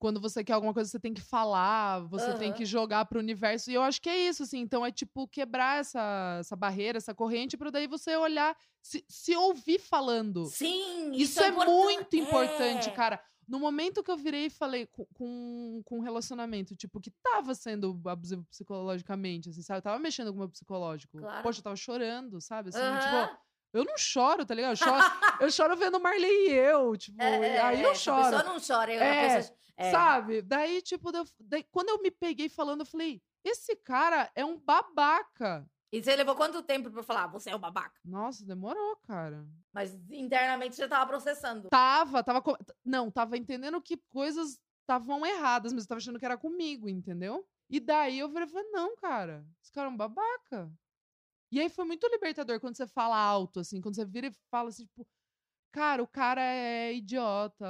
Speaker 2: quando você quer alguma coisa, você tem que falar, você tem
Speaker 1: Aham.
Speaker 2: que jogar pro universo. E eu acho que é isso, assim. Então é tipo quebrar essa, essa barreira, essa corrente, pra daí você olhar, se, se ouvir falando.
Speaker 1: Sim,
Speaker 2: Isso,
Speaker 1: isso,
Speaker 2: é,
Speaker 1: importan-
Speaker 2: muito importante,
Speaker 1: É.
Speaker 2: cara. No momento que eu virei e falei com, com, com um relacionamento, tipo, que tava sendo abusivo psicologicamente, assim, sabe? Eu tava mexendo com o meu psicológico.
Speaker 1: Claro.
Speaker 2: Poxa, eu tava chorando, sabe? Assim,
Speaker 1: Aham.
Speaker 2: tipo, eu não choro, tá ligado? Eu *laughs* choro, eu choro vendo Marley e eu, tipo,
Speaker 1: É,
Speaker 2: aí eu
Speaker 1: essa
Speaker 2: choro.
Speaker 1: pessoa não chora, eu,
Speaker 2: É,
Speaker 1: a pessoa, é.
Speaker 2: Sabe? Daí, tipo, eu- daí, quando eu me peguei falando, eu falei, esse cara é um babaca.
Speaker 1: E você levou quanto tempo pra falar, você é um babaca?
Speaker 2: Nossa, demorou, cara.
Speaker 1: Mas internamente você tava processando.
Speaker 2: Tava, tava. Não, tava entendendo que coisas estavam erradas, mas eu tava achando que era comigo, entendeu? E daí eu falei, não, cara, esse cara é um babaca. E aí foi muito libertador quando você fala alto, assim, quando você vira e fala assim, tipo, cara, o cara é idiota,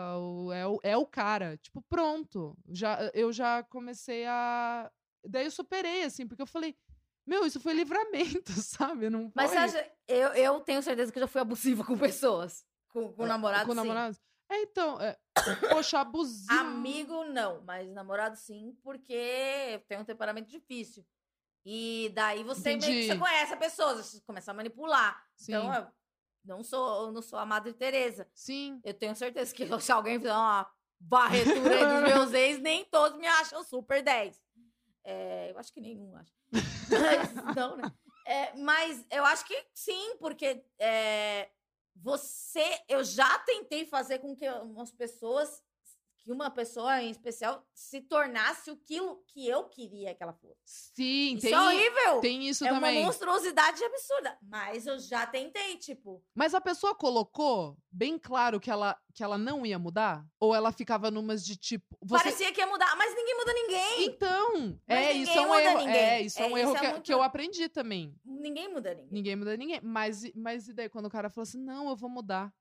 Speaker 2: é, o, é o cara. Tipo, pronto. Já, eu já comecei a. Daí eu superei, assim, porque eu falei, meu, isso foi livramento, *laughs* sabe? Não
Speaker 1: Mas
Speaker 2: foi...
Speaker 1: você acha, eu, eu tenho certeza que eu já fui abusiva com pessoas. Com, com namorado,
Speaker 2: com
Speaker 1: sim.
Speaker 2: namorados. É, então, é, poxa, abusivo.
Speaker 1: Amigo, não. Mas namorado, sim, porque tenho um temperamento difícil. E daí você meio que você conhece a pessoa, você começa a manipular.
Speaker 2: Sim.
Speaker 1: Então, não sou, não sou a Madre Teresa.
Speaker 2: Sim.
Speaker 1: Eu tenho certeza que *laughs* se alguém fizer uma varretura aí dos *laughs* meus ex, nem todos me acham super 10. É, eu acho que nenhum acha. *laughs* Mas, não, né? É, mas eu acho que sim, porque é, você. Eu já tentei fazer com que umas pessoas. Que uma pessoa em especial se tornasse aquilo que eu queria que ela fosse.
Speaker 2: Sim,
Speaker 1: Isso
Speaker 2: tem,
Speaker 1: é horrível.
Speaker 2: tem isso
Speaker 1: é
Speaker 2: também.
Speaker 1: uma monstruosidade absurda. Mas eu já tentei, tipo.
Speaker 2: Mas a pessoa colocou bem claro que ela, que ela não ia mudar? Ou ela ficava numas de tipo. Você...
Speaker 1: Parecia que ia mudar, mas ninguém muda ninguém.
Speaker 2: Então,
Speaker 1: Mas
Speaker 2: é, isso é um erro.
Speaker 1: ninguém.
Speaker 2: É, isso é um
Speaker 1: É,
Speaker 2: erro
Speaker 1: isso é
Speaker 2: que,
Speaker 1: muito-
Speaker 2: que eu aprendi também.
Speaker 1: Ninguém muda ninguém.
Speaker 2: Ninguém muda ninguém. Mas, mas e daí quando o cara falou assim, não, eu vou mudar.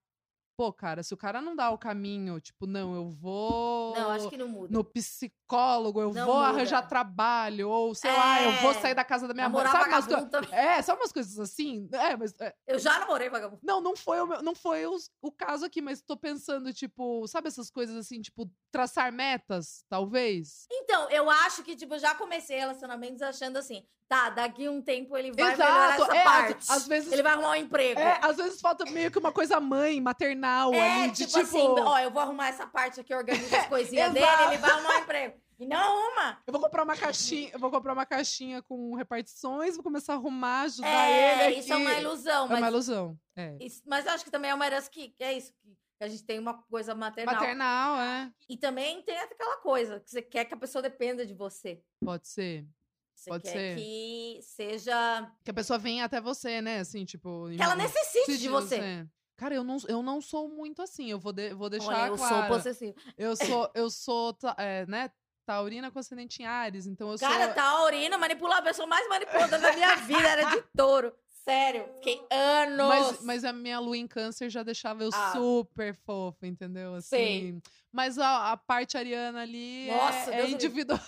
Speaker 2: Pô, cara, se o cara não dá o caminho, tipo, não, eu vou
Speaker 1: Não, acho que não muda.
Speaker 2: no psicólogo, eu
Speaker 1: Não
Speaker 2: vou
Speaker 1: muda.
Speaker 2: arranjar trabalho, ou sei lá, eu vou
Speaker 1: É,
Speaker 2: sair da casa da minha mãe. Sabe umas co-. É, sabe umas coisas assim? É, mas. é,
Speaker 1: Eu já namorei vagabundo.
Speaker 2: não, não foi, o, meu- não foi os- o caso aqui, mas tô pensando, tipo, sabe essas coisas assim, tipo, traçar metas, talvez?
Speaker 1: Então, eu acho que, tipo, eu já comecei relacionamentos achando assim, tá, daqui um tempo ele vai
Speaker 2: Exato,
Speaker 1: melhorar essa
Speaker 2: é,
Speaker 1: parte.
Speaker 2: às vezes-
Speaker 1: Ele vai arrumar um emprego.
Speaker 2: É, às vezes falta meio que uma coisa mãe, maternal
Speaker 1: É,
Speaker 2: ali, de
Speaker 1: tipo,
Speaker 2: tipo.
Speaker 1: assim, ó, eu vou arrumar essa parte aqui, organiza as *laughs* coisinhas dele, ele vai arrumar um emprego. E não arruma.
Speaker 2: Eu vou comprar uma caixinha, eu vou comprar uma caixinha com repartições, vou começar a arrumar, ajudar
Speaker 1: É,
Speaker 2: ele.
Speaker 1: isso é uma ilusão.
Speaker 2: É
Speaker 1: mas,
Speaker 2: uma ilusão. É.
Speaker 1: isso- mas eu acho que também é uma herança que, que é isso, que a gente tem uma coisa maternal.
Speaker 2: Maternal, é.
Speaker 1: E também tem aquela coisa, que você quer que a pessoa dependa de você.
Speaker 2: Pode ser.
Speaker 1: Você
Speaker 2: Pode
Speaker 1: quer
Speaker 2: ser.
Speaker 1: que seja.
Speaker 2: Que a pessoa venha até você, né? Assim, tipo.
Speaker 1: Que ela necessite de você.
Speaker 2: Cara, eu não, eu não sou muito assim. Eu vou, de- vou deixar
Speaker 1: Olha, eu
Speaker 2: claro.
Speaker 1: sou possessiva.
Speaker 2: Eu sou, *laughs* eu sou, é, né? Taurina com ascendente em Ares, então eu
Speaker 1: Cara,
Speaker 2: sou.
Speaker 1: taurina, manipular a pessoa mais manipuladora da minha vida era de touro. Sério, fiquei anos.
Speaker 2: Mas, mas a minha lua em câncer já deixava eu
Speaker 1: Ah.
Speaker 2: super fofa, entendeu? Assim.
Speaker 1: Sei.
Speaker 2: Mas a, a parte ariana ali é-
Speaker 1: Nossa,
Speaker 2: é,
Speaker 1: livre.
Speaker 2: individual.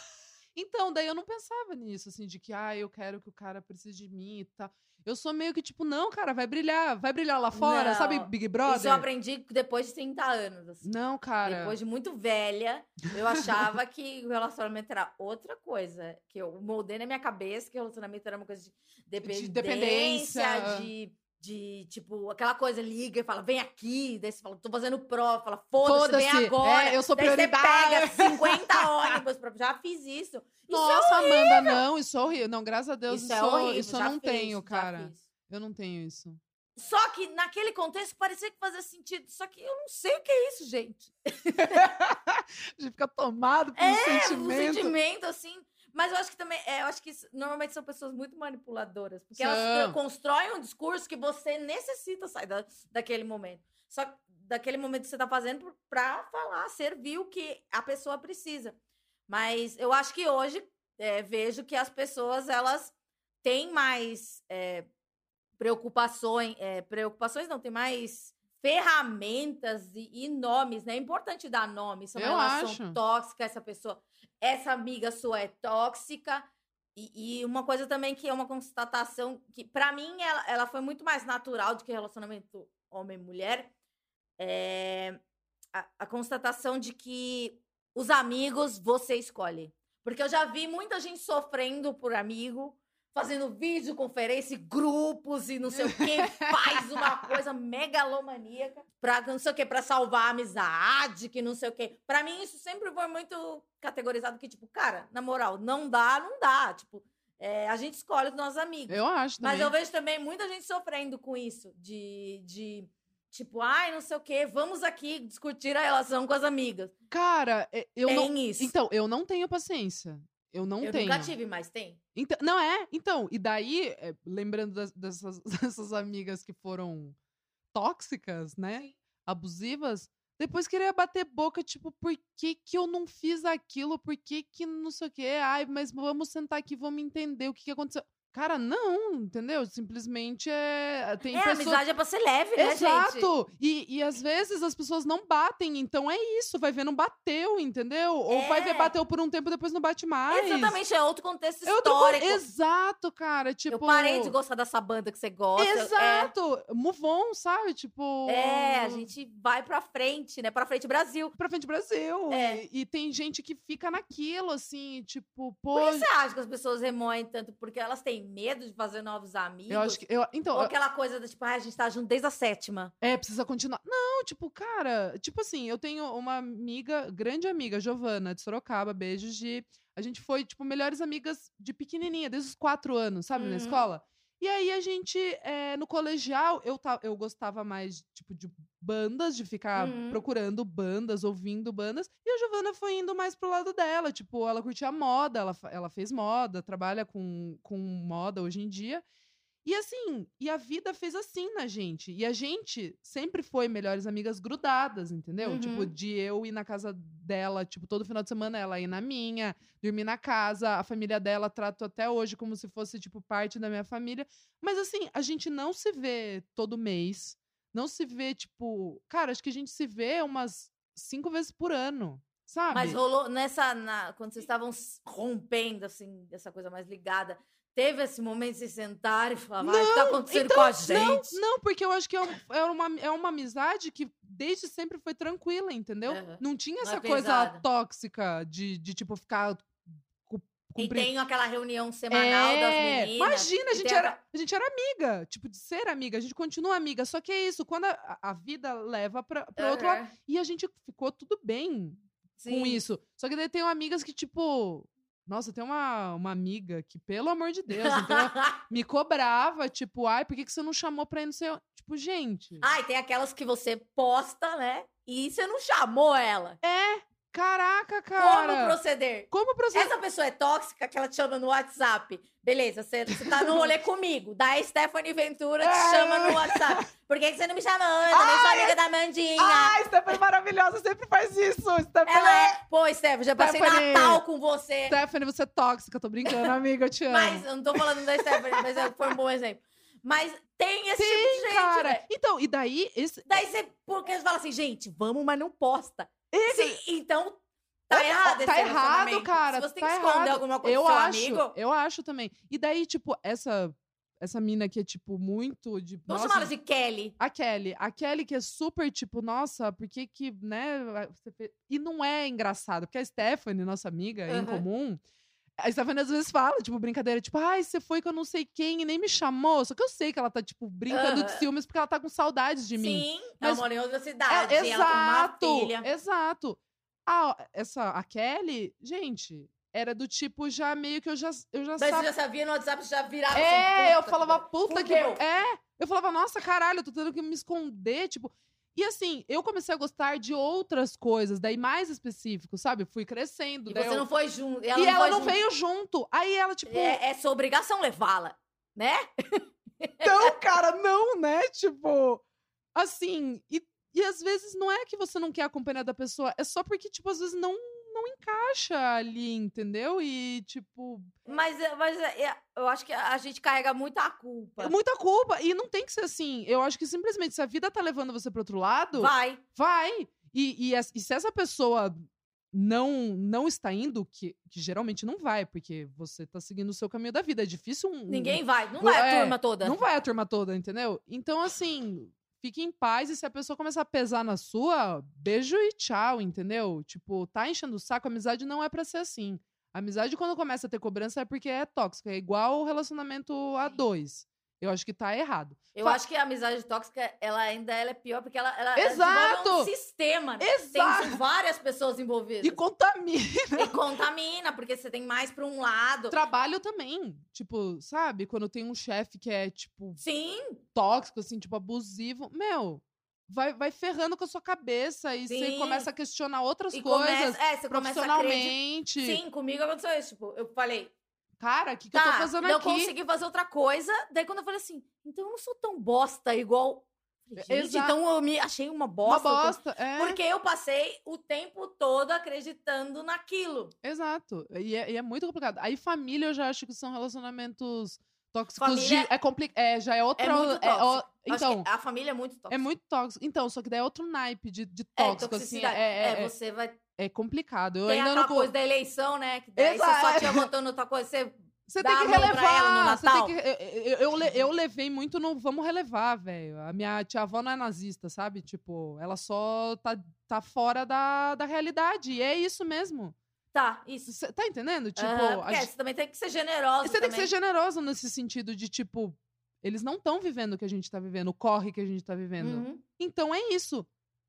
Speaker 2: Então, daí eu não pensava nisso, assim, de que, ah, eu quero que o cara precise de mim e tal. Eu sou meio que tipo, não, cara, vai brilhar, vai brilhar lá fora, sabe,
Speaker 1: Não,
Speaker 2: Big
Speaker 1: Isso
Speaker 2: Brother?
Speaker 1: eu aprendi depois de 30 anos. assim.
Speaker 2: Não, cara.
Speaker 1: Depois de muito velha, eu achava que o relacionamento era outra coisa. Que eu moldei na minha cabeça que o relacionamento era uma coisa de dependência,
Speaker 2: dependência.
Speaker 1: de, de, tipo, aquela coisa, liga e fala, vem aqui. Daí você fala, tô fazendo prova. Fala, foda-se, vem
Speaker 2: Foda-se,
Speaker 1: agora.
Speaker 2: é, eu sou
Speaker 1: Daí você
Speaker 2: prioridade. *laughs*
Speaker 1: pega 50 ônibus. Pra... Já fiz isso. Isso é
Speaker 2: Nossa, Amanda, não, isso é horrível. Não, graças a Deus,
Speaker 1: Isso
Speaker 2: isso,
Speaker 1: é horrível.
Speaker 2: isso eu não
Speaker 1: fiz,
Speaker 2: tenho, cara. Eu não tenho isso.
Speaker 1: Só que naquele contexto parecia que fazia sentido. Só que eu não sei o que é isso, gente. *laughs*
Speaker 2: A gente fica tomado por um
Speaker 1: É,
Speaker 2: sentimento.
Speaker 1: um sentimento, assim. Mas eu acho que também, é, eu acho que normalmente são pessoas muito manipuladoras. Porque elas
Speaker 2: São.
Speaker 1: eh, constroem um discurso que você necessita sair da, daquele momento. Só que daquele momento que você tá fazendo pra falar, servir o que a pessoa precisa. Mas eu acho que hoje eh, vejo que as pessoas, elas têm mais eh, preocupações, eh, preocupações não, tem mais ferramentas e, e nomes, né? É importante dar nomes. Se é uma
Speaker 2: Eu
Speaker 1: relação
Speaker 2: acho.
Speaker 1: tóxica, essa pessoa, essa amiga sua é tóxica. E, e uma coisa também que é uma constatação que, pra mim, ela, ela foi muito mais natural do que relacionamento homem-mulher. É a, a constatação de que os amigos você escolhe. Porque eu já vi muita gente sofrendo por amigo, fazendo videoconferência, e grupos e não sei o que, faz uma coisa megalomaníaca pra não sei o que, pra salvar a amizade, que não sei o que. Pra mim, isso sempre foi muito categorizado que, tipo, cara, na moral, não dá, não dá. Tipo, é, a gente escolhe os nossos amigos.
Speaker 2: Eu acho também.
Speaker 1: Mas eu vejo também muita gente sofrendo com isso, de, de tipo, ai, não sei o quê, vamos aqui discutir a relação com as amigas.
Speaker 2: Cara, é- eu
Speaker 1: tem
Speaker 2: não.
Speaker 1: isso.
Speaker 2: Então, eu não tenho paciência. Eu não
Speaker 1: eu
Speaker 2: tenho.
Speaker 1: nunca tive, mas tem.
Speaker 2: Então, não é? Então, e daí, é, lembrando das- dessas, *laughs* dessas amigas que foram tóxicas, né? Abusivas, depois queria bater boca, tipo, por que que eu não fiz aquilo? Por que que não sei o quê? Ai, mas vamos sentar aqui, vamos entender o que que aconteceu. Cara, não, entendeu? Simplesmente é. Tem
Speaker 1: é,
Speaker 2: pessoas.
Speaker 1: amizade é pra ser leve, né, gente?
Speaker 2: Exato! E, e às vezes as pessoas não batem, então é isso, vai ver, não bateu, entendeu? Ou vai ver,
Speaker 1: É.
Speaker 2: bateu por um tempo depois não bate mais.
Speaker 1: Exatamente, é outro contexto
Speaker 2: É outro co-
Speaker 1: histórico.
Speaker 2: Exato, cara. Tipo.
Speaker 1: Eu parei de gostar dessa banda que você gosta. é.
Speaker 2: Exato! Move on, sabe? Tipo.
Speaker 1: É, a gente vai pra frente, né? Pra frente, Brasil.
Speaker 2: Pra frente Brasil.
Speaker 1: É.
Speaker 2: E, e tem gente que fica naquilo, assim, tipo, pô.
Speaker 1: Por que você acha que as pessoas remoem tanto? Porque elas têm tem medo de fazer novos amigos?
Speaker 2: Eu acho que. Eu, então,
Speaker 1: Ou aquela coisa do tipo, ah, a gente tá junto desde a sétima.
Speaker 2: É, precisa continuar. Não, tipo, cara, tipo assim, eu tenho uma amiga, grande amiga, Giovana, de Sorocaba, beijos de. A gente foi, tipo, melhores amigas de pequenininha, desde os quatro anos, sabe, na
Speaker 1: Uhum.
Speaker 2: escola. E aí a gente, é, no colegial, eu, eu gostava mais, tipo, de bandas, de ficar
Speaker 1: Uhum.
Speaker 2: procurando bandas, ouvindo bandas. E a Giovana foi indo mais pro lado dela, tipo, ela curtia moda, ela, ela fez moda, trabalha com, com moda hoje em dia. E assim, e a vida fez assim na gente. E a gente sempre foi melhores amigas grudadas, entendeu?
Speaker 1: Uhum.
Speaker 2: Tipo, de eu ir na casa dela, tipo, todo final de semana ela ir na minha, dormir na casa, a família dela trato até hoje como se fosse, tipo, parte da minha família. Mas assim, a gente não se vê todo mês. Não se vê, tipo. Cara, acho que a gente se vê umas cinco vezes por ano. Sabe?
Speaker 1: Mas rolou nessa. na- quando vocês estavam rompendo, assim, essa coisa mais ligada. Teve esse momento de se sentar e falar, "Vai, o que tá acontecendo
Speaker 2: então,
Speaker 1: com a gente?
Speaker 2: Não, porque eu acho que é, um- é uma, é uma amizade que desde sempre foi tranquila, entendeu?
Speaker 1: Aham.
Speaker 2: Não tinha
Speaker 1: Não é
Speaker 2: essa coisa
Speaker 1: pesada.
Speaker 2: tóxica de, de tipo, ficar. cu-
Speaker 1: E
Speaker 2: cumprir-
Speaker 1: tem aquela reunião semanal das
Speaker 2: É,
Speaker 1: meninas.
Speaker 2: Imagina, a gente, era, a gente era amiga, tipo, de ser amiga, a gente continua amiga. Só que é isso, quando a, a vida leva pra, pra outro lado. E a gente ficou tudo bem
Speaker 1: Sim.
Speaker 2: com isso. Só que daí tem amigas que, tipo. Nossa, tem uma, uma amiga que, pelo amor de Deus, entendeu? *laughs* me cobrava, tipo, ai, por que, que você não chamou pra ir no seu. Tipo, gente.
Speaker 1: Ai, tem aquelas que você posta, né? E você não chamou ela.
Speaker 2: É, caraca,
Speaker 1: Como
Speaker 2: cara.
Speaker 1: proceder?
Speaker 2: Como proceder?
Speaker 1: Essa pessoa é tóxica que ela te chama no WhatsApp. Beleza, você, você tá no rolê *laughs* comigo. Daí Stephanie Ventura te
Speaker 2: É.
Speaker 1: chama no WhatsApp. Por que, que você não me chamou? Eu também sou amiga da Mandinha.
Speaker 2: Ai, Stephanie maravilhosa, sempre faz isso. Stephanie,
Speaker 1: Ela é. Pô, Stephanie, já passei
Speaker 2: Stephanie.
Speaker 1: Natal com você.
Speaker 2: Stephanie, você é tóxica, tô brincando, amiga, eu te amo.
Speaker 1: Mas eu não tô falando da Stephanie, mas é- foi um bom exemplo. Mas tem esse tipo de gente,
Speaker 2: cara.
Speaker 1: né?
Speaker 2: Então, e daí, esse.
Speaker 1: Daí você. Porque você fala assim, gente, vamos, mas não posta. Sim, então. Tá errado
Speaker 2: Tá errado, cara.
Speaker 1: Se você tem
Speaker 2: tá
Speaker 1: que esconder
Speaker 2: errado.
Speaker 1: alguma coisa
Speaker 2: eu
Speaker 1: do seu
Speaker 2: acho,
Speaker 1: amigo.
Speaker 2: Eu acho também. E daí, tipo, essa, essa mina que é, tipo, muito de.
Speaker 1: Vamos chamar ela de Kelly.
Speaker 2: A Kelly. A Kelly que é super, tipo, nossa, por que que, né? E não é engraçado, porque a Stephanie, nossa amiga em
Speaker 1: Aham.
Speaker 2: comum, a Stephanie às vezes fala, tipo, brincadeira, tipo, ai, você foi com eu não sei quem e nem me chamou. Só que eu sei que ela tá, tipo, brincando de ciúmes porque ela tá com saudades de mim.
Speaker 1: Sim,
Speaker 2: Mas-
Speaker 1: ela mora em outra
Speaker 2: É,
Speaker 1: cidade. uma
Speaker 2: exato, exato. A, essa, a Kelly, gente, era do tipo já meio que eu já, eu já
Speaker 1: Mas você já sabia no WhatsApp, você já virava
Speaker 2: É,
Speaker 1: assim,
Speaker 2: eu
Speaker 1: puta,
Speaker 2: falava, puta que.
Speaker 1: fudeu.
Speaker 2: É, eu falava, nossa, caralho, eu tô tendo que me esconder, tipo. E assim, eu comecei a gostar de outras coisas, daí mais específico, sabe? Fui crescendo.
Speaker 1: E você
Speaker 2: eu-
Speaker 1: não foi junto.
Speaker 2: E
Speaker 1: Ela
Speaker 2: ela
Speaker 1: foi
Speaker 2: não
Speaker 1: junto.
Speaker 2: veio junto. Aí ela, tipo,
Speaker 1: É, é sua obrigação levá-la, né?
Speaker 2: Não, *laughs* cara, não, né? Tipo, assim, e, e às vezes não é que você não quer acompanhar da pessoa, é só porque, tipo, às vezes não, não encaixa ali, entendeu? E, tipo,
Speaker 1: Mas, é- mas é- é- eu acho que a gente carrega muita culpa.
Speaker 2: muita culpa. E não tem que ser assim. Eu acho que simplesmente, se a vida tá levando você pro outro lado,
Speaker 1: Vai.
Speaker 2: vai. E, e, e se essa pessoa não não está indo, que, que geralmente não vai, porque você tá seguindo o seu caminho da vida. É difícil um.
Speaker 1: Ninguém vai. Não vai a
Speaker 2: É,
Speaker 1: turma toda.
Speaker 2: Não vai a turma toda, entendeu? Então, assim, fique em paz e se a pessoa começar a pesar na sua, beijo e tchau, entendeu? Tipo, tá enchendo o saco, amizade não é pra ser assim. Amizade, quando começa a ter cobrança, é porque é tóxica. É igual o relacionamento a dois. Eu acho que tá errado.
Speaker 1: Eu
Speaker 2: Fa-
Speaker 1: acho que a amizade tóxica, ela ainda ela é pior, porque ela, ela,
Speaker 2: Exato!
Speaker 1: ela um sistema. né?
Speaker 2: Exato!
Speaker 1: Tem várias pessoas envolvidas.
Speaker 2: E contamina.
Speaker 1: E contamina, porque você tem mais pra um lado.
Speaker 2: Trabalho também. Tipo, sabe? Quando tem um chefe que é, tipo,
Speaker 1: Sim,
Speaker 2: tóxico, assim, tipo, abusivo. Meu, vai, vai ferrando com a sua cabeça e você
Speaker 1: Sim.
Speaker 2: começa a questionar outras
Speaker 1: e
Speaker 2: coisas
Speaker 1: começa, é, você começa a
Speaker 2: profissionalmente.
Speaker 1: Sim, comigo aconteceu isso. Tipo, eu falei,
Speaker 2: Cara, o que, que
Speaker 1: tá,
Speaker 2: eu tô fazendo
Speaker 1: eu
Speaker 2: aqui?
Speaker 1: consegui fazer outra coisa. Daí quando eu falei assim, então eu não sou tão bosta igual. Falei, Gente, então eu me achei uma
Speaker 2: Uma
Speaker 1: bosta.
Speaker 2: bosta, é.
Speaker 1: Porque eu passei o tempo todo acreditando naquilo.
Speaker 2: Exato. E é, e é muito complicado. Aí família eu já acho que são relacionamentos tóxicos
Speaker 1: Família
Speaker 2: de... É, compli... é Já é outra...
Speaker 1: É muito. Eu acho
Speaker 2: Então,
Speaker 1: a família é muito tóxica.
Speaker 2: é muito tóxico. Então, só que daí é outro naipe de, de
Speaker 1: É,
Speaker 2: tóxico, assim. É, é,
Speaker 1: É,
Speaker 2: é,
Speaker 1: você vai.
Speaker 2: É complicado. Eu
Speaker 1: Tem
Speaker 2: ainda
Speaker 1: aquela
Speaker 2: não...
Speaker 1: coisa da eleição, né? Que daí você
Speaker 2: Exato.
Speaker 1: só tinha votando outra coisa. Você
Speaker 2: Você tem que relevar. você tem que, eu, eu, eu, le- eu levei muito no vamos relevar, velho. A minha tia-avó não é nazista, sabe? Tipo, ela só tá, tá fora da, da realidade. E é isso mesmo.
Speaker 1: Tá, isso.
Speaker 2: Cê tá entendendo? Tipo,
Speaker 1: Aham,
Speaker 2: a gente-
Speaker 1: você também tem que ser generoso.
Speaker 2: você tem que
Speaker 1: também.
Speaker 2: ser generoso nesse sentido de, tipo, eles não estão vivendo o que a gente tá vivendo, o corre que a gente tá vivendo.
Speaker 1: Uhum.
Speaker 2: Então é isso.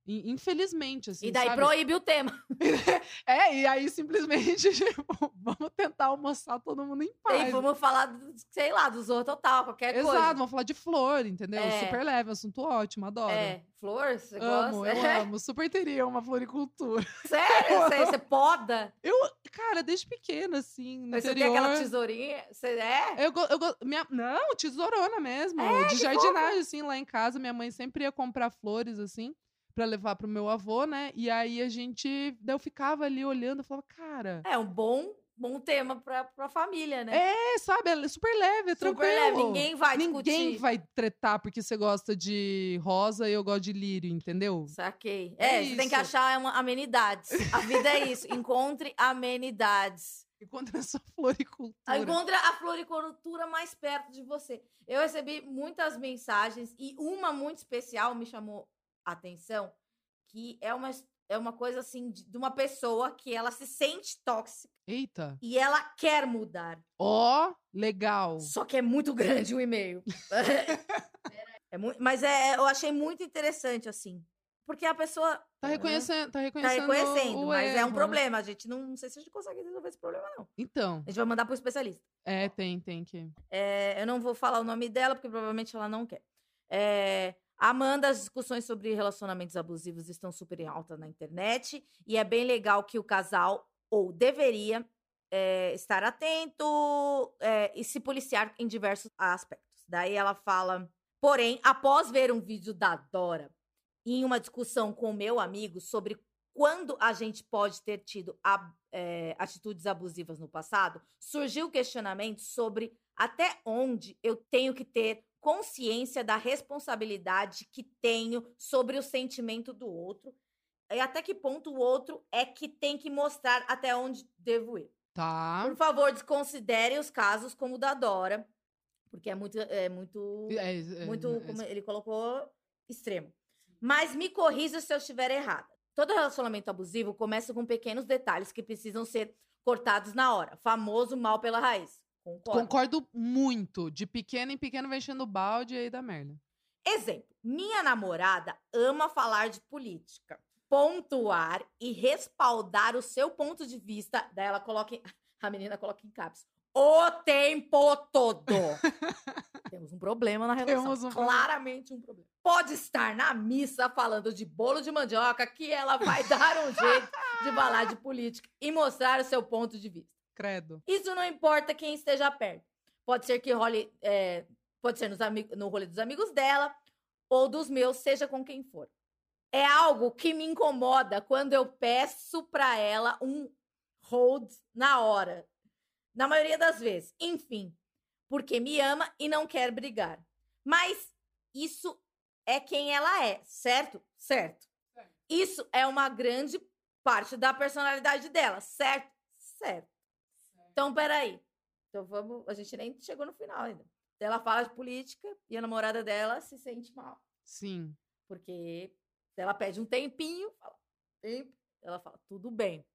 Speaker 2: Infelizmente, assim.
Speaker 1: E daí
Speaker 2: sabe?
Speaker 1: proíbe o tema. *laughs*
Speaker 2: É, e aí simplesmente, *laughs* tipo, vamos tentar almoçar todo mundo em
Speaker 1: E
Speaker 2: paz.
Speaker 1: vamos falar, sei lá, do Zorro Total, qualquer
Speaker 2: Exato,
Speaker 1: coisa.
Speaker 2: vamos falar de flor, entendeu?
Speaker 1: É.
Speaker 2: Super leve, assunto ótimo, adoro.
Speaker 1: É, flor, você
Speaker 2: Amo,
Speaker 1: gosta?
Speaker 2: eu *laughs* amo. Super teria uma floricultura.
Speaker 1: Sério? Você, você poda?
Speaker 2: Eu, cara, desde pequena, assim, no
Speaker 1: Mas você
Speaker 2: interior.
Speaker 1: tem aquela tesourinha? Você é?
Speaker 2: Eu, eu, minha, não, tesourona mesmo.
Speaker 1: É,
Speaker 2: de jardinagem, assim, lá em casa. Minha mãe sempre ia comprar flores, assim, pra levar pro meu avô, né? E aí a gente. Daí eu ficava ali olhando, eu falava, cara.
Speaker 1: É um bom, bom tema pra, pra família, né?
Speaker 2: É, sabe? É super leve, é
Speaker 1: Super
Speaker 2: tranquilo.
Speaker 1: leve, ninguém vai
Speaker 2: Ninguém
Speaker 1: discutir.
Speaker 2: vai tretar porque você gosta de rosa e eu gosto de lírio, entendeu?
Speaker 1: Saquei.
Speaker 2: É
Speaker 1: É, você tem que achar uma, amenidades. A vida é isso. *laughs* Encontre amenidades.
Speaker 2: Enquanto é só floricultura.
Speaker 1: Encontre a floricultura mais perto de você. Eu recebi muitas mensagens e uma muito especial me chamou a atenção, que é uma, é uma coisa assim de, de uma pessoa que ela se sente tóxica
Speaker 2: Eita.
Speaker 1: e ela quer mudar.
Speaker 2: Ó, legal.
Speaker 1: Só que é muito *laughs* grande o e-mail. *laughs* É mui- mas é, eu achei muito interessante, assim. Porque a pessoa
Speaker 2: Tá reconhecendo, tá
Speaker 1: tá
Speaker 2: reconhecendo.
Speaker 1: reconhecendo,
Speaker 2: o
Speaker 1: mas é
Speaker 2: erro,
Speaker 1: um
Speaker 2: né?
Speaker 1: problema. A gente não, não sei se a gente consegue resolver esse problema, não.
Speaker 2: Então,
Speaker 1: A gente vai mandar pro especialista.
Speaker 2: é, tem, tem que.
Speaker 1: É, eu não vou falar o nome dela, porque provavelmente ela não quer. É, Amanda, as discussões sobre relacionamentos abusivos estão super em alta na internet. E é bem legal que o casal, ou deveria, é, estar atento é, e se policiar em diversos aspectos. Daí ela fala. Porém, após ver um vídeo da Dora em uma discussão com meu amigo sobre quando a gente pode ter tido a- é, atitudes abusivas no passado, surgiu o questionamento sobre até onde eu tenho que ter consciência da responsabilidade que tenho sobre o sentimento do outro e até que ponto o outro é que tem que mostrar até onde devo ir.
Speaker 2: Tá.
Speaker 1: Por favor, desconsidere os casos como o da Dora, porque é muito, é muito
Speaker 2: É, é,
Speaker 1: muito,
Speaker 2: é,
Speaker 1: como ele colocou, extremo. Mas me corrija se eu estiver errada. Todo relacionamento abusivo começa com pequenos detalhes que precisam ser cortados na hora. Famoso mal pela raiz. Concordo.
Speaker 2: Concordo muito. De pequeno em pequeno vai enchendo o balde e aí dá merda.
Speaker 1: Exemplo: minha namorada ama falar de política, pontuar e respaldar o seu ponto de vista. Daí ela coloca. em- *laughs* A menina coloca em caps. O tempo todo. *laughs* Temos um problema na relação.
Speaker 2: Temos um problema.
Speaker 1: Claramente um problema. Pode estar na missa falando de bolo de mandioca que ela vai *laughs* dar um jeito de falar de política e mostrar o seu ponto de vista.
Speaker 2: Credo.
Speaker 1: Isso não importa quem esteja perto. Pode ser que role. é, pode ser nos no rolê dos amigos dela ou dos meus, seja com quem for. É algo que me incomoda quando eu peço pra ela um hold na hora. Na maioria das vezes. Enfim, porque me ama e não quer brigar. Mas isso é quem ela é, certo? Certo. Isso é uma grande parte da personalidade dela, certo? Certo. Então, peraí. Então vamos. A gente nem chegou no final ainda. Ela fala de política e a namorada dela se sente mal.
Speaker 2: Sim.
Speaker 1: Porque ela pede um tempinho, fala, tempo, ela fala, tudo bem.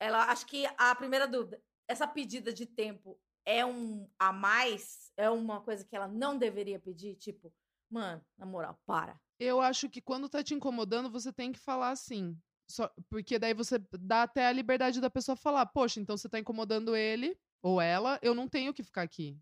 Speaker 1: Ela acho que a primeira dúvida, essa pedida de tempo é um a mais? É uma coisa que ela não deveria pedir? Tipo, mano, na moral, para.
Speaker 2: Eu acho que quando tá te incomodando, você tem que falar assim. Só, porque daí você dá até a liberdade da pessoa falar, poxa, então você tá incomodando ele ou ela, eu não tenho que ficar aqui.